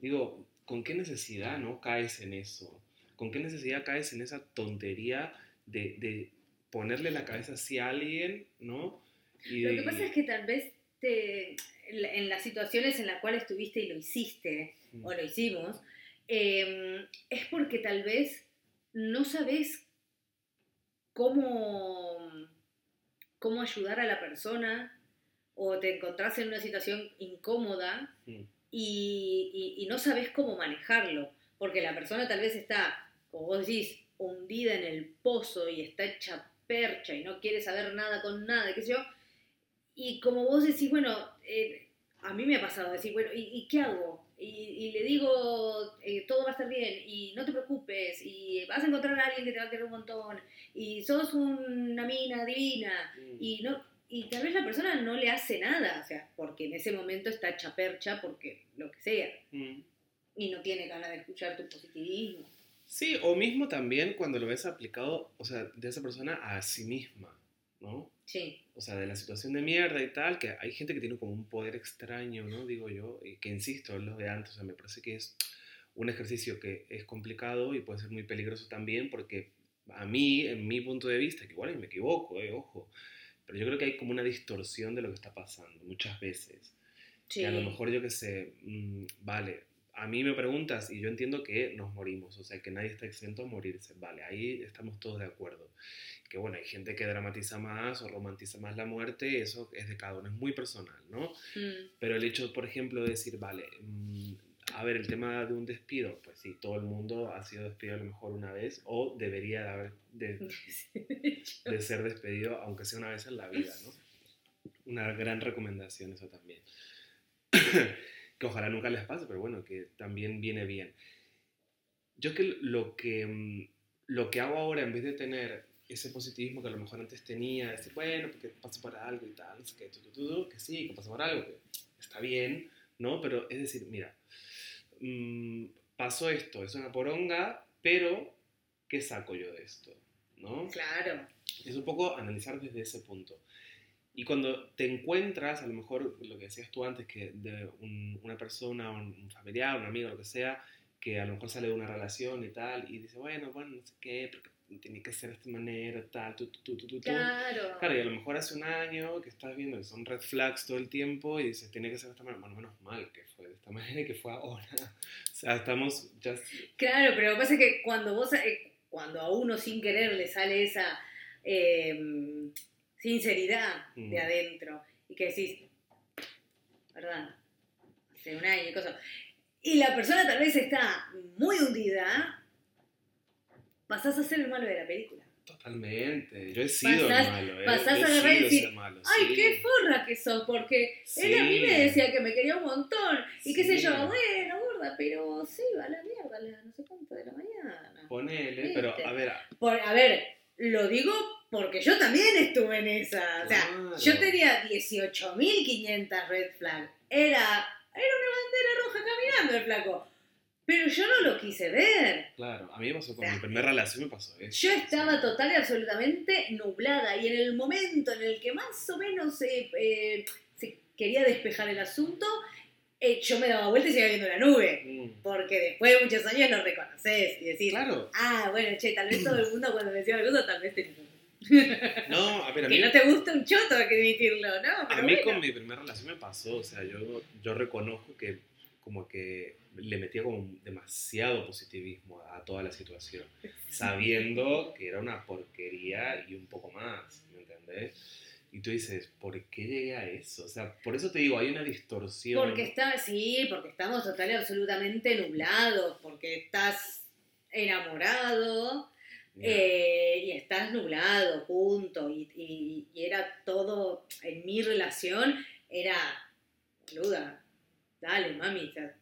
digo, ¿con qué necesidad no caes en eso? ¿Con qué necesidad caes en esa tontería de, de ponerle la cabeza así a alguien, ¿no? Y Lo que pasa es que tal vez te, en la- en las situaciones en las cuales estuviste y lo hiciste, o lo hicimos, eh, es porque tal vez no sabes cómo, cómo ayudar a la persona o te encontrás en una situación incómoda Mm. Y, y- y no sabes cómo manejarlo, porque la persona tal vez está, como vos decís, hundida en el pozo y está hecha percha y no quiere saber nada con nada, qué sé yo, y como vos decís, bueno, eh, a mí me ha pasado decir, bueno, ¿y, y qué hago? Y, y le digo, eh, todo va a estar bien, y no te preocupes, y vas a encontrar a alguien que te va a querer un montón, y sos una mina divina, Mm. y no y tal vez la persona no le hace nada, o sea, porque en ese momento está hecha percha, porque lo que sea, Mm. y no tiene ganas de escuchar tu positivismo. Sí, o mismo también cuando lo ves aplicado, o sea, de esa persona a sí misma, ¿no? Sí, O sea, de la situación de mierda y tal, que hay gente que tiene como un poder extraño, ¿no? Digo yo, y que insisto, es lo de antes, o sea, me parece que es un ejercicio que es complicado y puede ser muy peligroso también, porque a mí, en mi punto de vista, que igual me equivoco, eh, ojo, pero yo creo que hay como una distorsión de lo que está pasando muchas veces. sí. Que a lo mejor yo que sé, mm, vale, a mí me preguntas y yo entiendo que nos morimos, o sea, que nadie está exento a morirse, vale, ahí estamos todos de acuerdo. Que bueno, hay gente que dramatiza más o romantiza más la muerte, eso es de cada uno, es muy personal, ¿no? Mm, Pero el hecho, por ejemplo, de decir, vale, mm, a ver, el tema de un despido, pues sí, todo el mundo ha sido despedido a lo mejor una vez o debería de, haber, de, [LAUGHS] de ser despedido, aunque sea una vez en la vida, ¿no? Una gran recomendación eso también. [COUGHS] que ojalá nunca les pase, pero bueno, que también viene bien. Yo que lo que, mm, lo que hago ahora, en vez de tener ese positivismo que a lo mejor antes tenía, decir, bueno, porque pasa por algo y tal, tu, tu, tu, tu, que sí, que pasa por algo, que está bien, ¿no? Pero es decir, mira, mm, pasó esto, es una poronga, pero ¿qué saco yo de esto? ¿No? Claro, Es un poco analizar desde ese punto. Y cuando te encuentras, a lo mejor lo que decías tú antes, que de un- una persona, un, un familiar, un amigo, lo que sea, que a lo mejor sale de una relación y tal, y dice, bueno, bueno, no sé qué, porque tiene que ser de esta manera, tal, tu, tu, tu, tu, claro. Claro, y a lo mejor hace un año que estás viendo que son red flags todo el tiempo y dices, tiene que ser de esta manera. Bueno, menos mal que fue de esta [LAUGHS] manera y que fue ahora. O sea, estamos ya... Claro, pero lo que pasa es que cuando vos, eh, cuando a uno sin querer le sale esa eh, sinceridad Mm. de adentro y que decís, ¿verdad? Hace un año y cosas. Y la persona tal vez está muy hundida, pasás a ser el malo de la película. Totalmente. Yo he sido Pasás- el malo, ¿eh? pasás Yo a agarrar y decir, malo, ¡Ay, sí. qué forra que sos! Porque él a mí Sí. me decía que me quería un montón. Y qué sé Sí. yo, bueno, gorda, pero sí, va a la mierda, a las no sé cuánto de la mañana. Ponele, ¿Viste? pero a ver, Por, a ver, lo digo porque yo también estuve en esa. O sea, Claro. yo tenía 18.500 red flag. Era, era una bandera roja caminando el flaco. Pero yo no lo quise ver. claro, a mí me pasó con O sea, mi primera relación, me pasó eso. Yo estaba total y absolutamente nublada. Y en el momento en el que más o menos se, eh, se quería despejar el asunto, eh, yo me daba vuelta y seguía viendo la nube. Mm, Porque después de muchos años lo reconoces y decís, Claro, ah, bueno, che, tal vez todo el mundo cuando me decía cosa, tal vez razón. [LAUGHS] no, a ver, a Que mí, no te gusta un choto hay que admitirlo, ¿no? a mí bueno. con mi primera relación me pasó, o sea, yo, yo reconozco que como que le metía como demasiado positivismo a toda la situación, [LAUGHS] sabiendo que era una porquería y un poco más, ¿me entendés? Y tú dices, ¿por qué llegué a eso? O sea, por eso te digo, hay una distorsión. Porque está, sí, porque estamos total y absolutamente nublados, porque estás enamorado eh, y estás nublado, punto. Y, y- y era todo, en mi relación, era, boluda, dale, mami, o sea,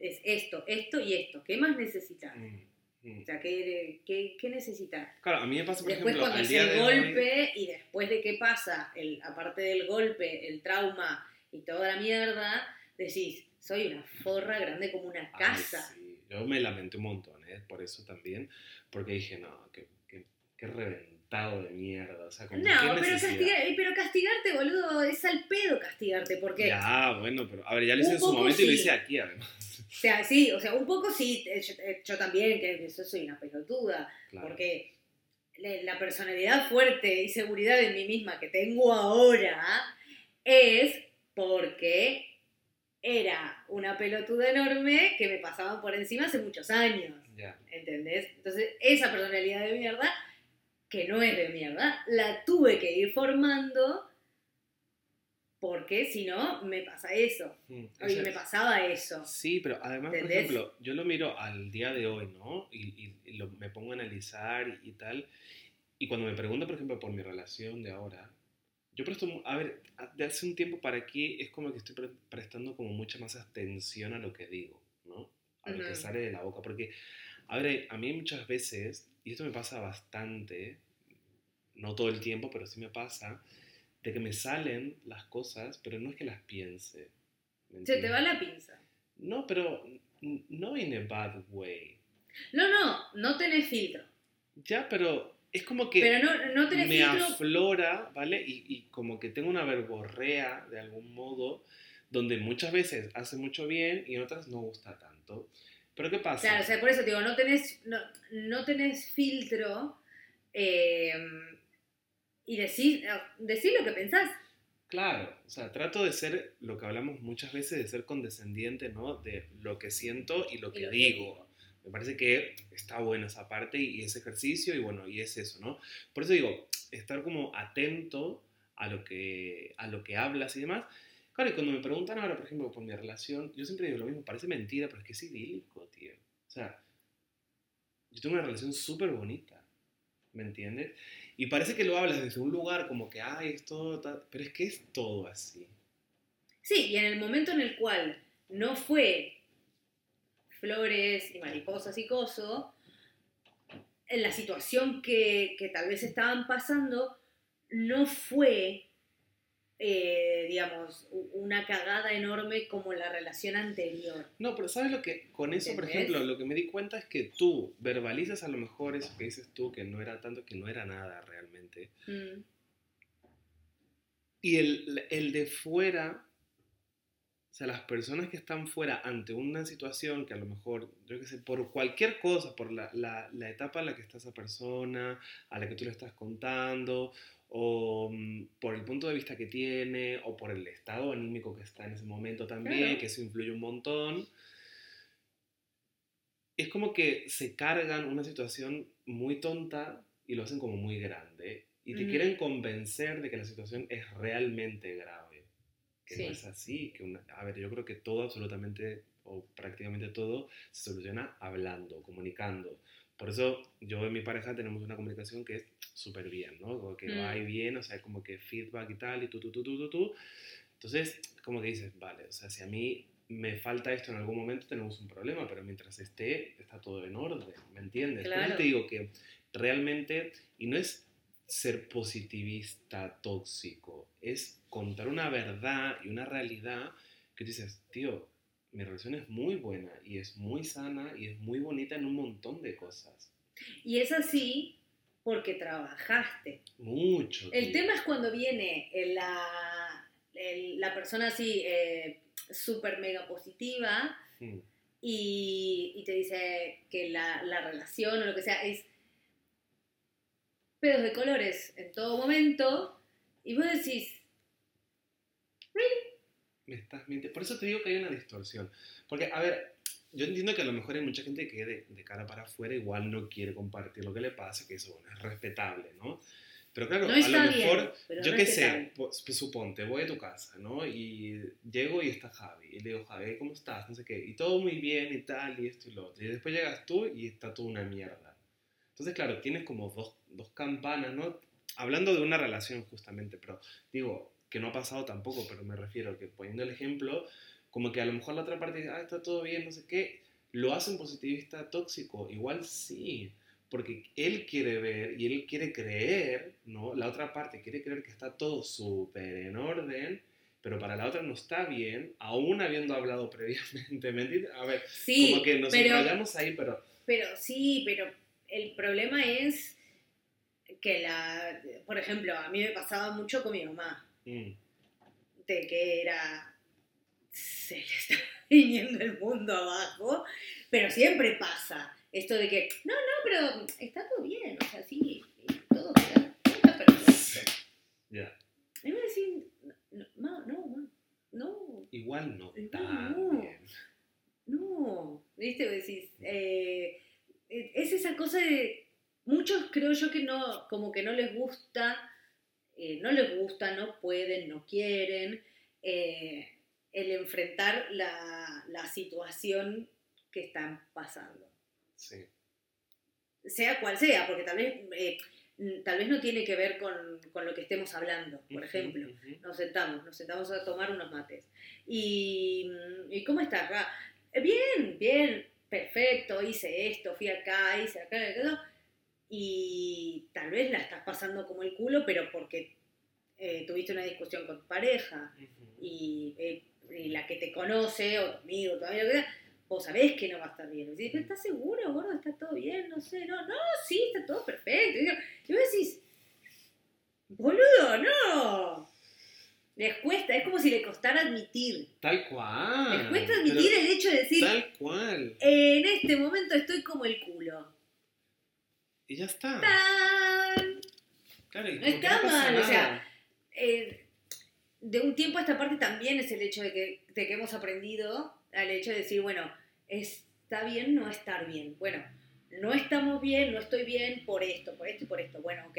es esto, esto y esto. ¿Qué más necesitas? Mm, mm. O sea, ¿qué, qué, qué necesitas? Claro, a mí me pasa, por Después ejemplo, cuando al día el de hoy- golpe y después de qué pasa, el, aparte del golpe, el trauma y toda la mierda, decís, soy una forra grande como una Ay, casa. sí. Yo me lamenté un montón, ¿eh? Por eso también. Porque dije, no, qué, qué, qué de mierda. O sea, como, No, ¿qué pero, castigar, pero castigarte, boludo, es al pedo castigarte, porque, Ya, bueno, pero a ver, ya lo hice en su momento y lo sí. hice aquí, además. o sea, sí, o sea, un poco sí, eh, yo, eh, yo también, que yo soy una pelotuda, Claro. porque la personalidad fuerte y seguridad en mí misma que tengo ahora es porque era una pelotuda enorme que me pasaban por encima hace muchos años. ¿Entendés? Entonces, esa personalidad de mierda, que no es de mierda, la tuve que ir formando porque si no, me pasa eso. Mm, me pasaba eso. Sí, pero además, por ¿Entendés? ejemplo, yo lo miro al día de hoy, ¿no? Y, y- y lo- me pongo a analizar y, y tal. Y cuando me pregunta, por ejemplo, por mi relación de ahora, yo presto, a ver, de hace un tiempo para aquí es como que estoy pre- prestando como mucha más atención a lo que digo, ¿no? A lo que sale de la boca. Porque, a ver, a mí muchas veces, y esto me pasa bastante, no todo el tiempo, pero sí me pasa, de que me salen las cosas, pero no es que las piense. ¿me Se te va la pinza. No, pero no in a bad way. No, no, no tenés filtro. Ya, pero es como que Pero no, no tenés me filtro. aflora, ¿vale? Y, y como que tengo una verborrea de algún modo, donde muchas veces hace mucho bien y en otras no gusta tanto. Pero ¿qué pasa? Claro, o sea, por eso digo, no tenés, no, no tenés filtro eh, y decís, decís lo que pensás. Claro, o sea, trato de ser lo que hablamos muchas veces, de ser condescendiente, ¿no? De lo que siento y lo Y que lo que digo. digo. Me parece que está bueno esa parte y, y ese ejercicio y bueno, y es eso, ¿no? Por eso digo, estar como atento a lo que, a lo que hablas y demás. Claro, y cuando me preguntan ahora, por ejemplo, por mi relación, yo siempre digo lo mismo, parece mentira, pero es que es idílico, tío. O sea, yo tengo una relación súper bonita, ¿me entiendes? Y parece que lo hablas desde un lugar como que, ay, es todo, tal", pero es que es todo así. Sí, y en el momento en el cual no fue flores y mariposas y coso, en la situación que, que tal vez estaban pasando, no fue, eh, digamos, una cagada enorme como la relación anterior. No, pero ¿sabes lo que? Con eso, por ejemplo, lo que me di cuenta es que tú verbalizas a lo mejor eso que dices tú, que no era tanto, que no era nada realmente. Mm. Y el, el de fuera, o sea, las personas que están fuera ante una situación que a lo mejor, yo qué sé, por cualquier cosa, por la, la, la etapa en la que está esa persona, a la que tú le estás contando, o mm, por el punto de vista que tiene, o por el estado anímico que está en ese momento también, Claro. que eso influye un montón. Es como que se cargan una situación muy tonta y lo hacen como muy grande. Y te Ujú. quieren convencer de que la situación es realmente grave. Que Sí. no es así. Que una- a ver, yo creo que todo, absolutamente, o prácticamente todo, se soluciona hablando, comunicando. Por eso yo y mi pareja tenemos una comunicación que es súper bien, ¿no? Como que Mm. va y viene, o sea, como que feedback y tal, y tú, tú, tú, tú, tú, tú. Entonces, como que dices, vale, o sea, si a mí me falta esto en algún momento, tenemos un problema, pero mientras esté, está todo en orden, ¿me entiendes? Por eso Claro. te digo que realmente, y no es ser positivista tóxico, es contar una verdad y una realidad que dices, tío, mi relación es muy buena y es muy sana y es muy bonita en un montón de cosas. Y es así porque trabajaste. Mucho. El tío. tema es cuando viene la, el- la persona así eh, súper mega positiva Mm. y, y te dice que la, la relación o lo que sea es pedos de colores en todo momento y vos decís, Me estás mintiendo. Por eso te digo que hay una distorsión. Porque, a ver, yo entiendo que a lo mejor hay mucha gente que de, de cara para afuera igual no quiere compartir lo que le pasa, que eso bueno, es respetable, ¿no? Pero claro, no a lo bien, mejor, pero yo qué sé, suponte, voy a tu casa, ¿no? Y llego y está Javi. Y le digo, Javi, ¿cómo estás? No sé qué. Y todo muy bien y tal, y esto y lo otro. Y después llegas tú y está todo una mierda. Entonces, claro, tienes como dos, dos campanas, ¿no? Hablando de una relación justamente, pero digo, que no ha pasado tampoco, pero me refiero que poniendo el ejemplo, como que a lo mejor la otra parte dice, ah, está todo bien, no sé qué, lo hace un positivista tóxico. Igual sí, porque él quiere ver y él quiere creer, ¿no? La otra parte quiere creer que está todo súper en orden, pero para la otra no está bien, aún habiendo hablado [LAUGHS] previamente, ¿me entiendes? A ver, Sí, como que nos enrollamos ahí, pero... pero sí, pero el problema es que la, por ejemplo, a mí me pasaba mucho con mi mamá, mm, de que era, se le está [LAUGHS] viniendo el mundo abajo, pero siempre pasa esto de que, no, no, pero está todo bien, o sea, sí, todo está, todo está perfecto. ya. Y me decís, no, no, no, Igual no tan no. bien. No, ¿viste? Decís, eh, es esa cosa de, muchos creo yo que no, como que no les gusta, eh, no les gusta, no pueden, no quieren, eh, el enfrentar la, la situación que están pasando. Sí. Sea cual sea, porque tal vez, eh, mm, tal vez no tiene que ver con, con lo que estemos hablando, por ejemplo. Nos sentamos, nos sentamos a tomar unos mates. ¿Y, ¿y cómo estás? Ra? "Eh, Bien, bien, perfecto, hice esto, fui acá, hice acá, acá, y tal vez la estás pasando como el culo, pero porque eh, tuviste una discusión con tu pareja y, eh, y la que te conoce, o tu amigo, todavía lo que sea, vos sabés que no va a estar bien. Y "¿Pero ¿estás seguro, gordo? ¿Está todo bien? No sé, no, no, sí, está todo perfecto. Y vos decís, boludo, no. Les cuesta, es como si le costara admitir. Tal cual. Les cuesta admitir el hecho de decir, Tal cual. en este momento estoy como el culo. Y ya está. ¡Tan! Claro, y No está pasa mal, o sea, eh, de un tiempo a esta parte también es el hecho de que, de que hemos aprendido al hecho de decir, bueno, está bien no estar bien. Bueno, no estamos bien, no estoy bien por esto, por esto y por esto. Bueno, ok.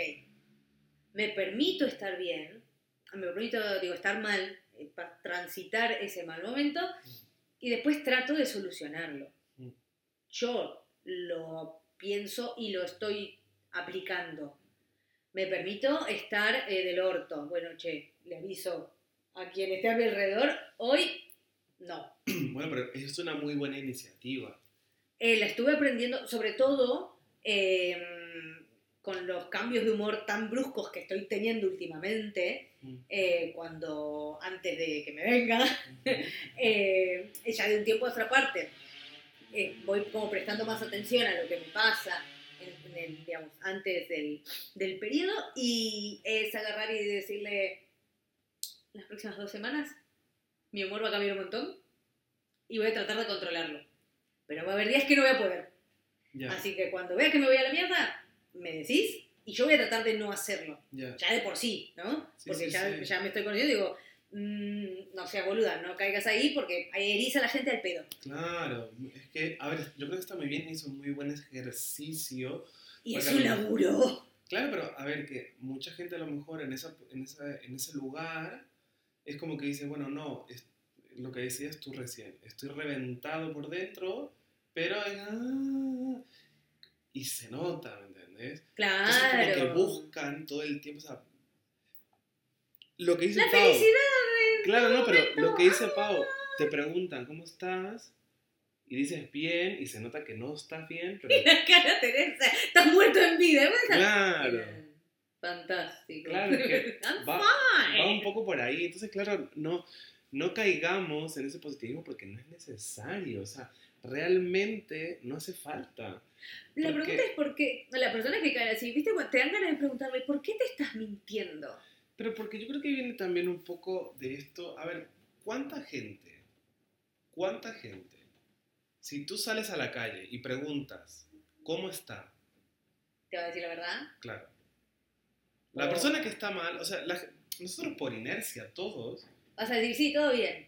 Me permito estar bien, me permito, digo, estar mal, eh, para transitar ese mal momento y después trato de solucionarlo. Mm. Yo lo pienso y lo estoy aplicando. Me permito estar eh, del orto. Bueno, che, le aviso a quien esté a mi alrededor, hoy no. [CLEARS THROAT] Bueno, pero es una muy buena iniciativa. Eh, la estuve aprendiendo, sobre todo eh, con los cambios de humor tan bruscos que estoy teniendo últimamente, Mm. eh, cuando antes de que me venga, [LAUGHS] eh, ya de un tiempo a otra parte, eh, voy como prestando más atención a lo que me pasa, en, en el, digamos, antes del, del periodo, y es agarrar y decirle, las próximas dos semanas, mi humor va a cambiar un montón, y voy a tratar de controlarlo. Pero va a haber días que no voy a poder. Ya, Así que cuando vea que me voy a la mierda, me decís, y yo voy a tratar de no hacerlo ya. ya de por sí, ¿no? Sí, porque sí, ya, sí. ya me estoy conociendo y digo, mm, no seas boluda, no caigas ahí porque ahí eriza a la gente al pedo. Claro, es que, a ver, yo creo que está muy bien es un muy buen ejercicio. Y es un laburo. Claro, pero a ver, que mucha gente a lo mejor en, esa, en, esa, en ese lugar es como que dice, bueno, no, es lo que decías tú recién, estoy reventado por dentro, pero... ah, y se nota, ¿me entendés? Entonces como que Claro. buscan todo el tiempo, o sea, lo que dice La Pau. felicidad. Claro, no, pero lo que dice Pau, te preguntan cómo estás y dices bien y se nota que no estás bien, pero [LAUGHS] La cara Teresa, estás muerto en vida. ¿ves? claro, [LAUGHS] Fantástico. Claro, es que [LAUGHS] va- va un poco por ahí. Entonces, claro, no, no caigamos en ese positivismo porque no es necesario, o sea, realmente no hace falta. La porque- pregunta es por qué, la persona que cae así, ¿viste? Te dan ganas de preguntarle, ¿por qué te estás mintiendo? Pero porque yo creo que viene también un poco de esto, a ver, ¿cuánta gente, cuánta gente, si tú sales a la calle y preguntas, ¿cómo está? ¿Te va a decir la verdad? Claro. La Oh. persona que está mal, o sea, la- nosotros por inercia, todos, Vas a decir, sí, todo bien.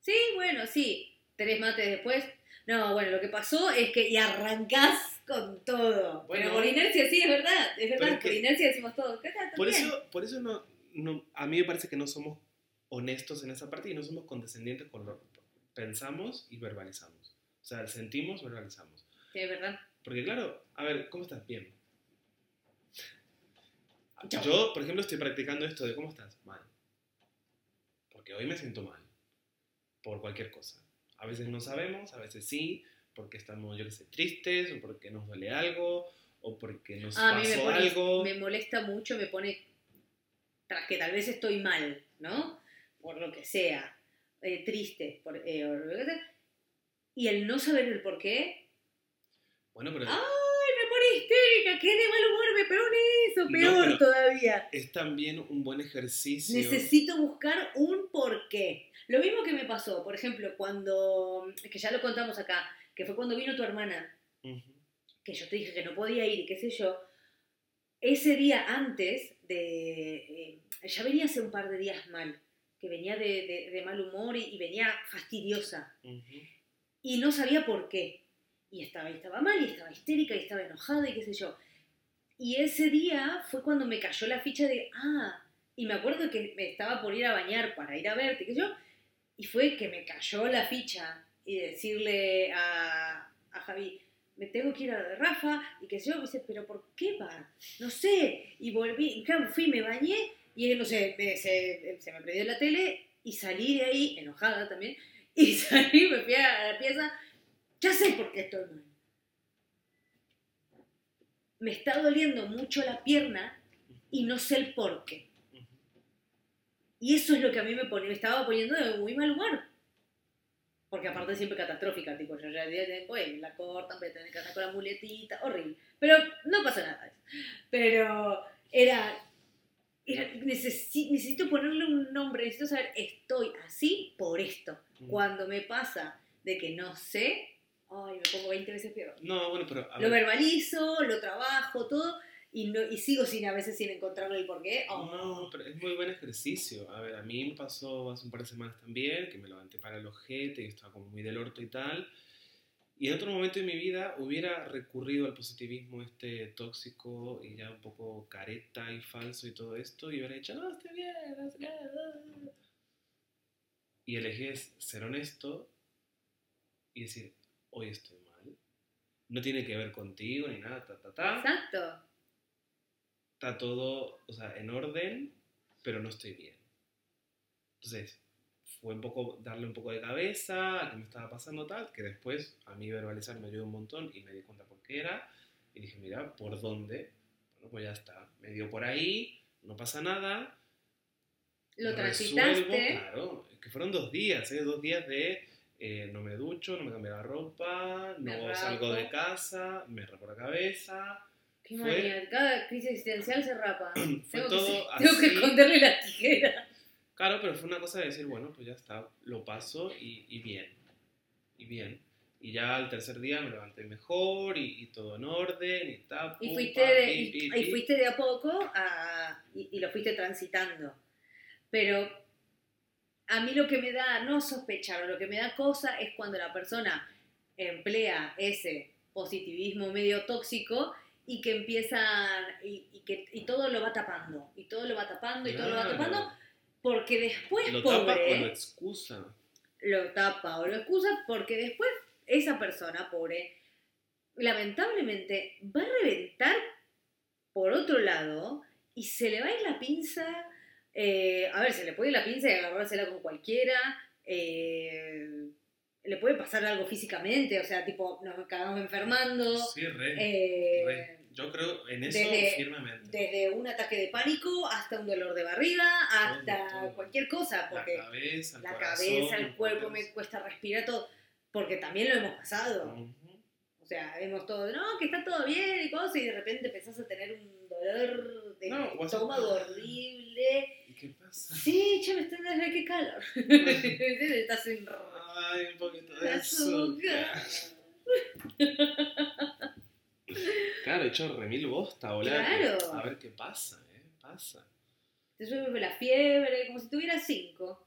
Sí, bueno, sí. Tres mates después. No, bueno, lo que pasó es que y arrancás con todo. Bueno. Pero por inercia sí, es verdad. Es verdad, es por que- inercia decimos todo. ¿Qué tal? por eso, por eso no, no, a mí me parece que no somos honestos en esa parte y no somos condescendientes con lo que pensamos y verbalizamos. O sea, sentimos, verbalizamos. Sí, es verdad. Porque claro, a ver, ¿cómo estás? Bien. Yo. Yo, por ejemplo, estoy practicando esto de ¿cómo estás? Mal. Porque hoy me siento mal. por cualquier cosa. A veces no sabemos, a veces sí, porque estamos, yo qué sé, tristes, o porque nos duele algo, o porque nos Ah, mí me, pasó pone- algo. me molesta mucho, me pone tras que tal vez estoy mal, ¿no? Por lo que sea, eh, triste, por, eh, o lo que sea. y el no saber el por qué, Bueno, pero ¡ay, me pone histérica! ¡Qué de mal humor! Me pone eso, No, peor pero- todavía. es también un buen ejercicio. Necesito buscar un porqué. Lo mismo que me pasó, por ejemplo, cuando, que ya lo contamos acá, que fue cuando vino tu hermana, que yo te dije que no podía ir y qué sé yo, ese día antes de... eh, ya venía hace un par de días mal, que venía de, de- de mal humor y, y venía fastidiosa y no sabía por qué. Y estaba, y estaba mal y estaba histérica y estaba enojada y qué sé yo. Y ese día fue cuando me cayó la ficha de, ah, y me acuerdo que me estaba por ir a bañar para ir a verte, qué sé yo, y fue que me cayó la ficha y decirle a, a Javi, me tengo que ir a de Rafa, y que yo, me dice, pero ¿por qué va? No sé, y volví, y claro, fui, me bañé, y no sé, me- se, se me prendió la tele, y salí de ahí, enojada también, [LAUGHS] y salí, me fui a la pieza, ya sé por qué estoy mal. Me está doliendo mucho la pierna y no sé el por qué. Y eso es lo que a mí me, pone, me estaba poniendo de muy mal humor. Porque aparte es siempre catastrófica, tipo, yo ya oye, la cortan, voy a tener que andar con la muletita, horrible. Pero no pasa nada. Pero era, era necesi- necesito ponerle un nombre, necesito saber, estoy así por esto. Ujú. Cuando me pasa de que no sé, ay, me pongo 20 veces peor. No, bueno, pero a Lo ver, verbalizo, lo trabajo, todo, y, no, y sigo sin a veces sin encontrarle el porqué. Oh, No, pero es muy buen ejercicio. A ver, a mí me pasó hace un par de semanas también, que me levanté para el ojete y estaba como muy del orto y tal. Y en otro momento de mi vida hubiera recurrido al positivismo este tóxico y ya un poco careta y falso y todo esto y hubiera dicho, no, estoy bien, no sé qué. ah". Y elegí ser honesto y decir, hoy estoy mal. No tiene que ver contigo ni nada, ta, ta, ta Exacto. Está todo, o sea, en orden, pero no estoy bien. Entonces, fue un poco darle un poco de cabeza a qué me estaba pasando tal, que después a mí verbalizar me ayudó un montón y me di cuenta por qué era. Y dije, mira, ¿por dónde? Bueno, pues ya está. Me dio por ahí, no pasa nada. Lo transitaste. Claro, que fueron dos días, ¿eh? Dos días de eh, no me ducho, no me cambio la ropa, no salgo de casa, me rapo la cabeza. Qué Fue- manía, cada crisis existencial se rapa. [CLEARS THROAT] Tengo, todo que, tengo que esconderle la tijera. Claro, pero fue una cosa de decir, bueno, pues ya está, lo paso y, y bien, y bien. Y ya al tercer día me levanté mejor y, y todo en orden y tal. Y fuiste, de, pi, y, pi, y pi. fuiste de a poco a- y lo fuiste transitando. Pero a mí lo que me da, no sospechar, lo que me da cosa es cuando la persona emplea ese positivismo medio tóxico y que empiezan y, y que y todo lo va tapando y todo lo va tapando y todo lo va tapando porque después Lo pobre tapa o lo excusa. lo tapa o lo excusa porque después esa persona pobre lamentablemente va a reventar por otro lado y se le va a ir la pinza eh, a ver se le puede ir la pinza y agarrársela con cualquiera eh, le puede pasar algo físicamente o sea tipo nos acabamos enfermando Sí, re, eh, re. Yo creo en eso desde- firmemente. desde un ataque de pánico hasta un dolor de barriga hasta Todo, todo. cualquier cosa porque la cabeza, el la corazón, cabeza, el cuerpo, me cuesta respirar todo, porque también lo hemos pasado. O sea, vemos todo, no, que está todo bien y cosas, y de repente empezás a tener un dolor de No, estómago horrible. ¿Y qué pasa? Sí, che, me está dando qué calor. [LAUGHS] Estás en Ay, un poquito de azúcar. Claro, he hecho remil bosta, boludo. Claro. A ver qué pasa, ¿eh? Pasa. Te sube la fiebre, como si tuvieras cinco.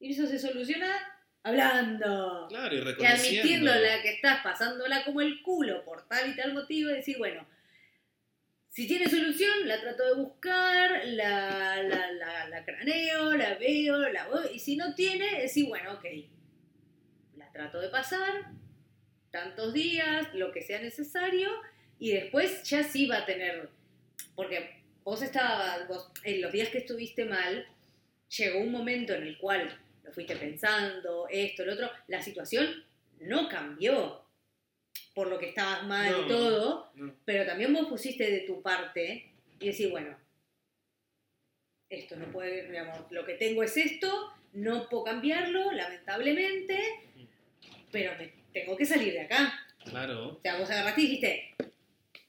Y eso se soluciona hablando. Claro, y Y reconociendo. admitiéndola que estás pasándola como el culo por tal y tal motivo, y decir, bueno, si tiene solución, la trato de buscar, la, la, la, la craneo, la veo, la voy, y si no tiene, decir, bueno, ok, la trato de pasar, tantos días, lo que sea necesario, y después ya sí va a tener, porque vos estabas, vos, en los días que estuviste mal, llegó un momento en el cual lo fuiste pensando, esto, lo otro. La situación no cambió por lo que estabas mal No. y todo, No. pero también vos pusiste de tu parte y decir, bueno, esto no puede, digamos, lo que tengo es esto, no puedo cambiarlo, lamentablemente, pero me tengo que salir de acá. Claro. O sea, vos agarraste y dijiste,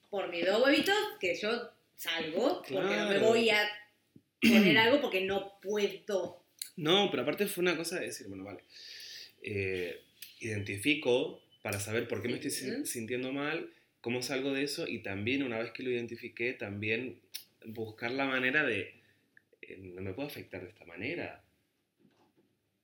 por mis dos huevitos, que yo salgo, porque no me voy a poner algo porque no puedo. No, pero aparte fue una cosa de decir, bueno, vale, eh, identifico para saber por qué me estoy sintiendo mal, cómo salgo de eso y también una vez que lo identifiqué, también buscar la manera de, eh, no me puedo afectar de esta manera.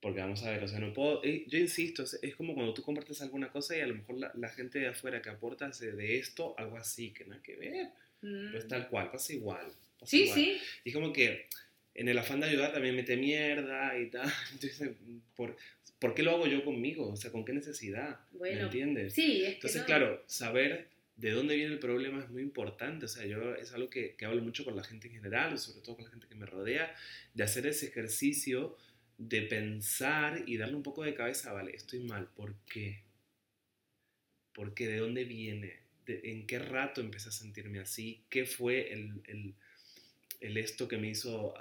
Porque vamos a ver, o sea, no puedo, eh, yo insisto, es, es como cuando tú compartes alguna cosa y a lo mejor la, la gente de afuera que aporta hace de esto algo así, que nada que ver, Mm. pues tal cual, pasa igual. pasa Sí, igual. sí. Y como que en el afán de ayudar también mete mierda y tal. [LAUGHS] Entonces, ¿por, ¿por qué lo hago yo conmigo? O sea, ¿con qué necesidad? ¿Me Bueno, entiendes? Sí, es que Entonces, no. claro, saber de dónde viene el problema es muy importante. O sea, yo es algo que, que hablo mucho con la gente en general, sobre todo con la gente que me rodea, de hacer ese ejercicio de pensar y darle un poco de cabeza, vale, estoy mal, ¿por qué? ¿Por qué? ¿De dónde viene? ¿De- ¿En qué rato empecé a sentirme así? ¿Qué fue el, el- el esto que me hizo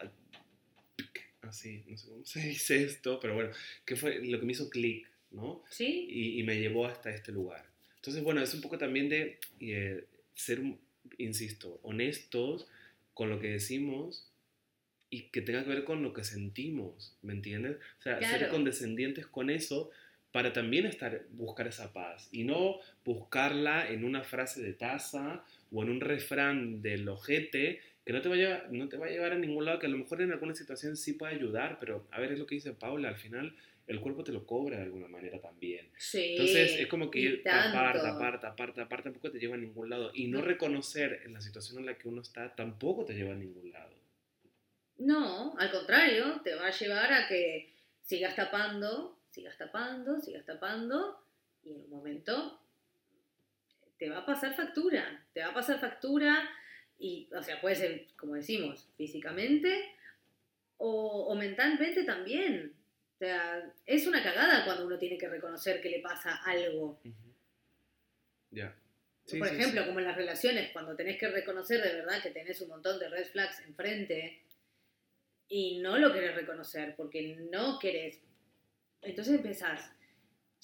así? No sé cómo [LAUGHS] se dice esto, pero bueno, ¿qué fue lo que me hizo clic, ¿no? Sí, y, y me llevó hasta este lugar. Entonces, bueno, es un poco también de eh, ser, insisto, honestos con lo que decimos y que tenga que ver con lo que sentimos, ¿me entiendes? O sea, ser condescendientes con eso para también estar, buscar esa paz y no buscarla en una frase de taza o en un refrán del ojete que no te, va a llevar, no te va a llevar a ningún lado, que a lo mejor en alguna situación sí puede ayudar, pero a ver, es lo que dice Paula, al final el cuerpo te lo cobra de alguna manera también. sí. Entonces es como que tapar, tapar, tapar, tapar, tampoco te lleva a ningún lado. Y no No. reconocer en la situación en la que uno está tampoco te lleva a ningún lado. No, al contrario, te va a llevar a que sigas tapando, sigas tapando, sigas tapando, y en un momento te va a pasar factura, te va a pasar factura, y, o sea, puede ser, como decimos, físicamente o, o mentalmente también. O sea, es una cagada cuando uno tiene que reconocer que le pasa algo. Ya. Sí, Por sí, ejemplo, como en las relaciones, cuando tenés que reconocer de verdad que tenés un montón de red flags enfrente y no lo querés reconocer porque no querés. Entonces empezás.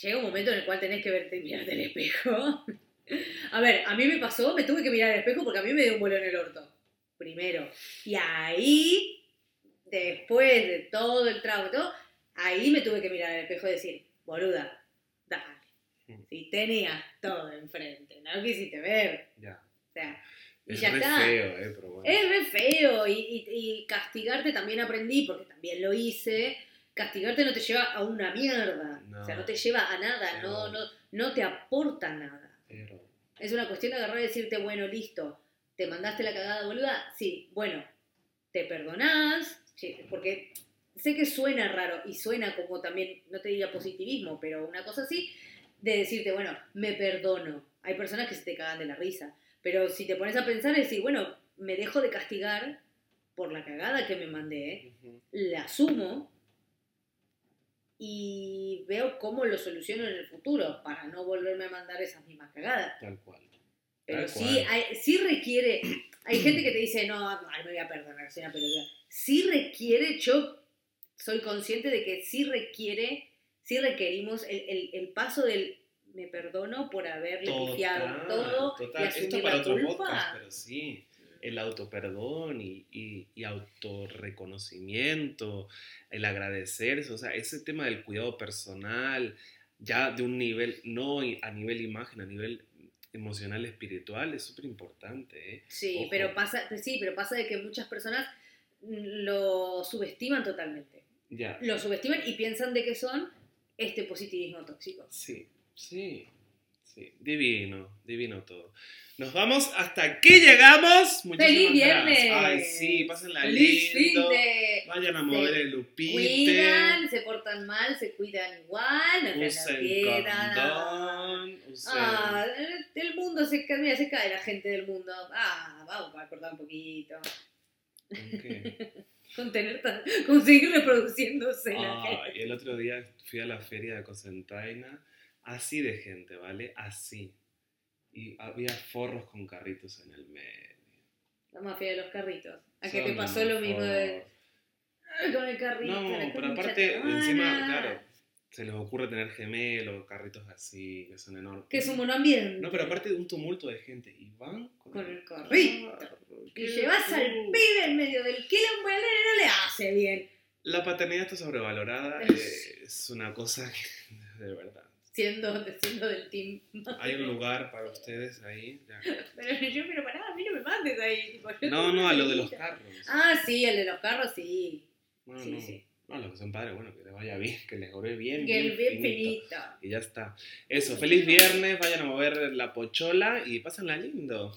Llega un momento en el cual tenés que verte mirarte al espejo. [LAUGHS] A ver, a mí me pasó, me tuve que mirar al espejo porque a mí me dio un vuelo en el orto. Primero. Y ahí, después de todo el trago y todo, ahí me tuve que mirar al espejo y decir, boluda, dale. Mm. Si tenías todo enfrente, no quisiste ver. Ya. O sea, y Es ya re está. feo, eh, pero bueno. Es re feo y, y- y castigarte también aprendí, porque también lo hice. Castigarte no te lleva a una mierda. No. O sea, no te lleva a nada, no, no, no te aporta nada. Pero, Es una cuestión de agarrar y decirte, bueno, listo, te mandaste la cagada boluda, sí, bueno, te perdonás, porque sé que suena raro y suena como también, no te diría positivismo, pero una cosa así, de decirte, bueno, me perdono. Hay personas que se te cagan de la risa, pero si te pones a pensar y decir, bueno, me dejo de castigar por la cagada que me mandé, la asumo y veo cómo lo soluciono en el futuro para no volverme a mandar esas mismas cagadas. tal cual. Pero Tal sí, cual. hay- sí requiere. Hay gente que te dice, no, ay, me voy a perdonar, soy una pelotuda. Sí requiere, yo soy consciente de que sí requiere, sí requerimos el, el- el paso del me perdono por haberle pifiado todo total. y asumir Esto para la otro culpa. podcast, pero sí. El autoperdón y, y, y autorreconocimiento, el agradecerse, o sea, ese tema del cuidado personal, ya de un nivel, no a nivel imagen, a nivel emocional, espiritual, es súper importante. ¿eh? Sí, Ojo. pero pasa, pues sí, pero pasa de que muchas personas lo subestiman totalmente. Ya, Lo subestiman y piensan de que son este positivismo tóxico. sí, sí, sí, divino, divino todo. Nos vamos, hasta aquí llegamos. Muchísimas ¡Feliz viernes! gracias. Ay, sí, pásenla ¡Feliz lindo. de... Vayan a mover el lupite. cuidan, se portan mal, se cuidan igual, no se Usen condón. Usen... Ah, el mundo se cae, mira, se cae la gente del mundo. Ah, vamos a cortar un poquito. ¿Con qué? [LAUGHS] con tener tan, con seguir reproduciéndose la gente. y el otro día fui a la feria de Cocentaina, así de gente, ¿vale? Así. Y había forros con carritos en el medio. La mafia de los carritos. ¿A Son te pasó lo mismo de, forros. [LAUGHS] "Ay, con el carrito? No, pero aparte, encima, hermana"? claro, se les ocurre tener gemelos, carritos así, que son enormes. Que es un monoambiente. No, pero aparte de un tumulto de gente. Y van Con el carrito. Y qué llevas al cool. pibe en medio del quilombo y no le hace bien. La paternidad está sobrevalorada. [LAUGHS] es una cosa que, [LAUGHS] de verdad. Siendo, siendo [LAUGHS] del team. Hay un lugar para ustedes ahí. ya. Pero yo, pero pará, a mí no me mandes ahí. tipo, No, no, a lo de los carros. Ah, sí, el de los carros, sí. No, sí, no. sí. No, los que son padres, bueno, que les vaya bien, que les gore bien. Que el bien finito. Y ya está. Eso, feliz viernes, vayan a mover la pochola y pásenla lindo.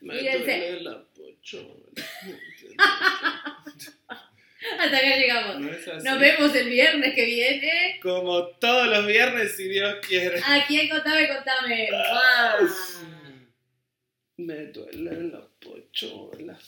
Me duele la pochola. [LAUGHS] [LAUGHS] Hasta acá llegamos. No. Nos vemos el viernes que viene. Como todos los viernes, si Dios quiere. Aquí en Contame, Contame. ¡Mua! Me duele la pochola.